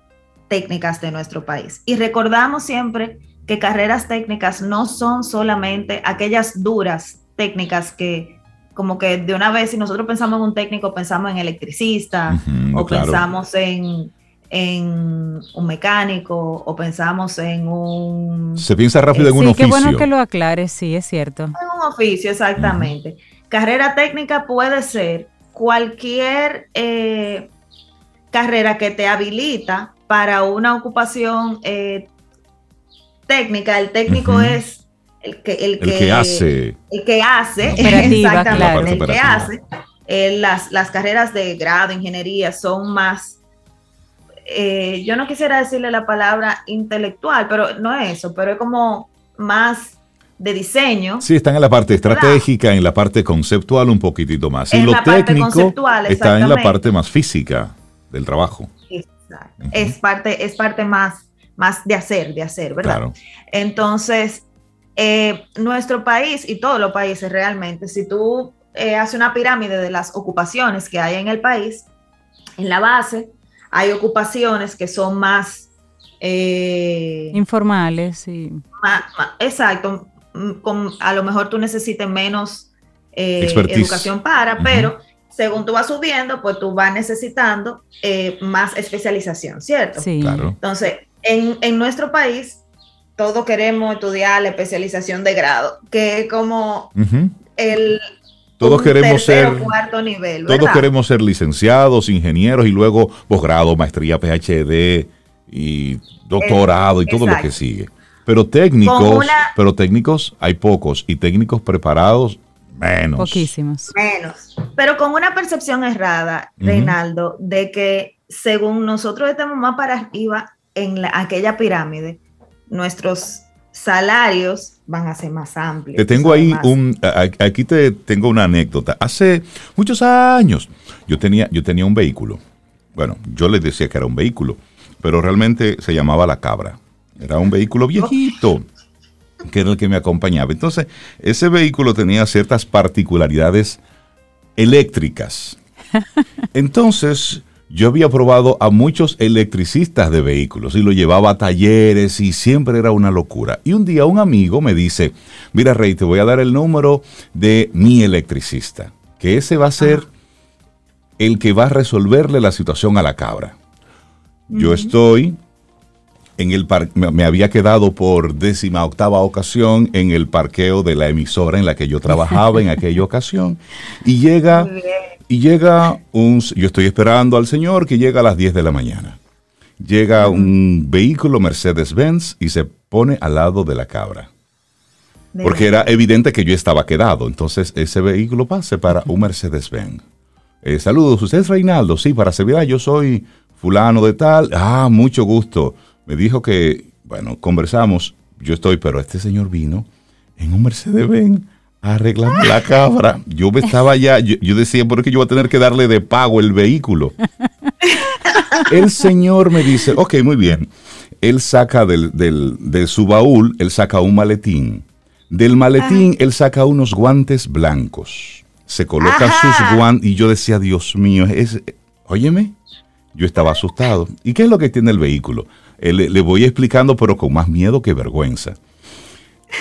técnicas de nuestro país. Y recordamos siempre que carreras técnicas no son solamente aquellas duras técnicas que como que de una vez si nosotros pensamos en un técnico pensamos en electricista o pensamos en, un mecánico o pensamos en un... Se piensa rápido en un oficio. Qué bueno que lo aclares, sí, es cierto. En un oficio, exactamente. Carrera técnica puede ser cualquier eh, carrera que te habilita para una ocupación eh, técnica, el técnico es el que, el, que, hace. El que hace, exactamente, el que hace. Eh, las, las, carreras de grado, ingeniería, son más, eh, yo no quisiera decirle la palabra intelectual, pero no es eso, pero es como más de diseño. Sí, están en la parte estratégica, en la parte conceptual un poquitito más. Y lo técnico está en la parte más física del trabajo. Exacto. Es parte, es parte más más de hacer, de hacer, ¿verdad? Entonces, eh, nuestro país y todos los países realmente, si tú eh, haces una pirámide de las ocupaciones que hay en el país, en la base hay ocupaciones que son más... Eh, Informales, sí. exacto, a lo mejor tú necesites menos educación para, pero según tú vas subiendo, pues tú vas necesitando más especialización, ¿cierto? Sí. Claro. Entonces, en, nuestro país, todos queremos estudiar la especialización de grado, que es como el todos queremos ser cuarto nivel, todos queremos ser licenciados, ingenieros y luego posgrado, maestría, PhD y doctorado y todo lo que sigue. Pero técnicos, pero técnicos hay pocos y técnicos preparados menos. Poquísimos. Menos. Pero con una percepción errada, Reinaldo, de que según nosotros estamos más para arriba en aquella pirámide, nuestros salarios van a ser más amplios. Te tengo ahí un, aquí te tengo una anécdota. Hace muchos años yo tenía, yo tenía un vehículo. Bueno, yo les decía que era un vehículo, pero realmente se llamaba La Cabra. Era un vehículo viejito, que era el que me acompañaba. Entonces, ese vehículo tenía ciertas particularidades eléctricas. Entonces, yo había probado a muchos electricistas de vehículos y lo llevaba a talleres y siempre era una locura. Y un día un amigo me dice, mira Rey, te voy a dar el número de mi electricista, que ese va a ser el que va a resolverle la situación a la cabra. Yo estoy en el me había quedado por décima octava ocasión en el parqueo de la emisora en la que yo trabajaba en aquella ocasión y llega y llega un, yo estoy esperando al señor que llega a las 10 de la mañana. Llega un vehículo Mercedes-Benz y se pone al lado de la cabra. Porque era evidente que yo estaba quedado. Entonces ese vehículo pase para un Mercedes-Benz. Eh, saludos, ¿usted es Reinaldo? Sí, para servir, yo soy fulano de tal. Ah, mucho gusto. Me dijo que, bueno, conversamos. Yo estoy, pero este señor vino en un Mercedes-Benz arreglar la cabra. Yo me estaba ya, yo, decía, ¿por qué yo voy a tener que darle de pago el vehículo? El señor me dice, ok, muy bien. Él saca del, de su baúl, él saca un maletín. Del maletín, él saca unos guantes blancos. Se coloca sus guantes y yo decía, Dios mío, es, óyeme, yo estaba asustado. ¿Y qué es lo que tiene el vehículo? le voy explicando, pero con más miedo que vergüenza.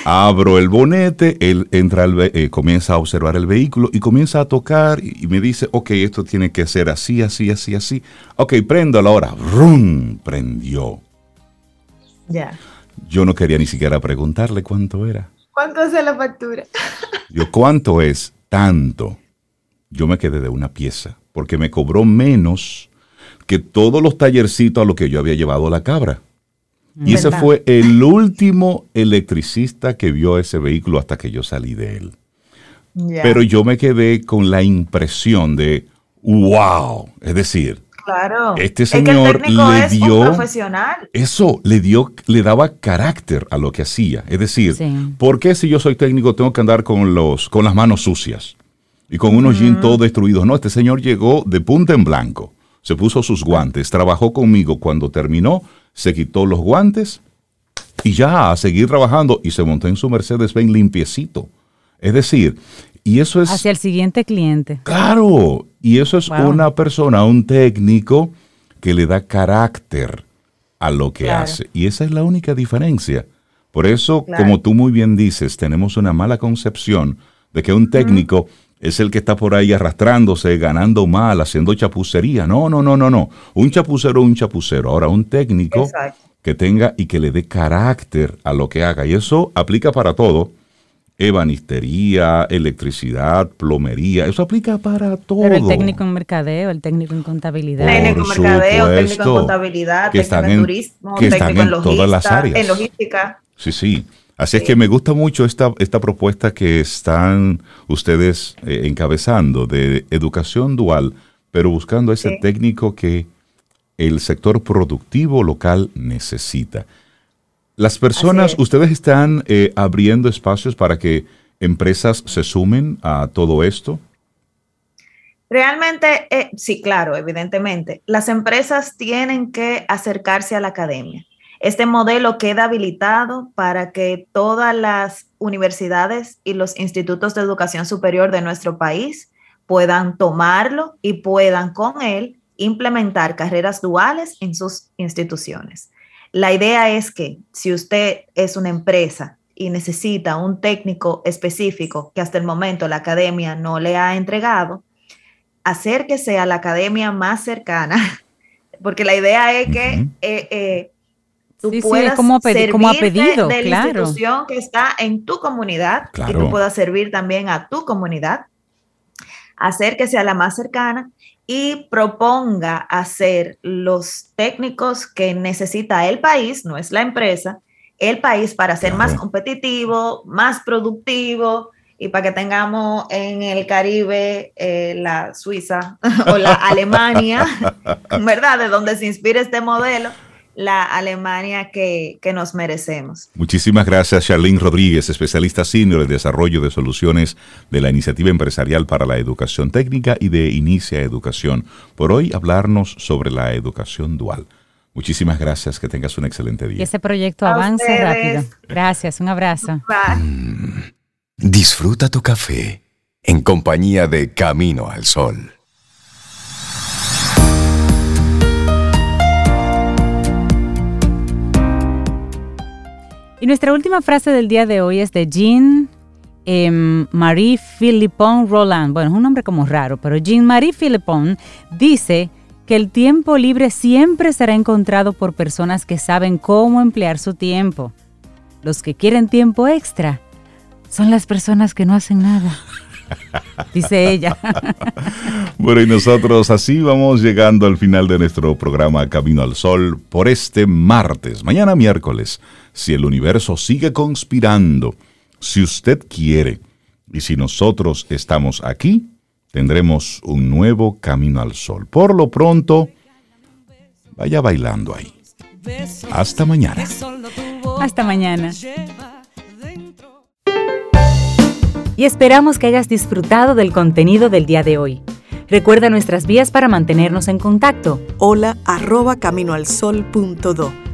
Abro el bonete, él entra, eh, comienza a observar el vehículo y comienza a tocar y, me dice, ok, esto tiene que ser así, así, así, así. Ok, prendo a la hora. ¡Rum! Prendió. Ya. Yo no quería ni siquiera preguntarle cuánto era. ¿Cuánto es la factura? Yo, ¿cuánto es? Tanto. Yo me quedé de una pieza porque me cobró menos que todos los tallercitos a los que yo había llevado la cabra. Y ese fue el último electricista que vio ese vehículo hasta que yo salí de él. Pero yo me quedé con la impresión de, wow, es decir, Claro. Este señor le dio profesional. eso, le dio, le daba carácter a lo que hacía. Es decir, ¿por qué si yo soy técnico tengo que andar con los, con las manos sucias y con unos jeans todos destruidos? No, este señor llegó de punta en blanco, se puso sus guantes, trabajó conmigo. Cuando terminó, se quitó los guantes y ya a seguir trabajando y se montó en su Mercedes Benz limpiecito. Es decir, y eso es... Hacia el siguiente cliente. Claro, y eso es una persona, un técnico que le da carácter a lo que hace. Y esa es la única diferencia. Por eso, como tú muy bien dices, tenemos una mala concepción de que un técnico es el que está por ahí arrastrándose, ganando mal, haciendo chapucería. No, no, no, no, no. Un chapucero un chapucero. Ahora, un técnico que tenga y que le dé carácter a lo que haga. Y eso aplica para todo ebanistería, electricidad, plomería, eso aplica para todo. Pero el técnico en mercadeo, el técnico en contabilidad. técnico en mercadeo, técnico en contabilidad, técnico en, turismo, que están en, todas las áreas. En logística. Sí, sí. Así es que me gusta mucho esta, esta propuesta que están ustedes eh, encabezando de educación dual, pero buscando ese técnico que el sector productivo local necesita. Las personas, ustedes están eh, abriendo espacios para que empresas se sumen a todo esto. Realmente, eh, sí, claro, evidentemente. Las empresas tienen que acercarse a la academia. Este modelo queda habilitado para que todas las universidades y los institutos de educación superior de nuestro país puedan tomarlo y puedan con él implementar carreras duales en sus instituciones. La idea es que si usted es una empresa y necesita un técnico específico que hasta el momento la academia no le ha entregado, acérquese a la academia más cercana, porque la idea es que eh, eh, tú puedas como, como ha pedido, de, la institución que está en tu comunidad y tú puedas servir también a tu comunidad. Acérquese a la más cercana y proponga hacer los técnicos que necesita el país, no es la empresa, el país para ser más competitivo, más productivo y para que tengamos en el Caribe eh, la Suiza o la Alemania, ¿verdad? De donde se inspira este modelo la Alemania que, nos merecemos. Muchísimas gracias, Charlene Rodríguez, especialista senior de desarrollo de soluciones de la Iniciativa Empresarial para la Educación Técnica y de Inicia Educación, por hoy hablarnos sobre la educación dual. Muchísimas gracias, que tengas un excelente día. Que ese proyecto avance rápido. Gracias, un abrazo. Mm, disfruta tu café en compañía de Camino al Sol. Y nuestra última frase del día de hoy es de Jean em, Marie Philippon Roland. Bueno, es un nombre como raro, pero Jean Marie Philippon dice que el tiempo libre siempre será encontrado por personas que saben cómo emplear su tiempo. Los que quieren tiempo extra son las personas que no hacen nada. Dice ella. bueno, y nosotros así vamos llegando al final de nuestro programa Camino al Sol por este martes, mañana miércoles si el universo sigue conspirando, si usted quiere, y si nosotros estamos aquí, tendremos un nuevo camino al sol. Por lo pronto, vaya bailando ahí. Hasta mañana. Hasta mañana. Y esperamos que hayas disfrutado del contenido del día de hoy. Recuerda nuestras vías para mantenernos en contacto. Hola arroba caminoalsol.do.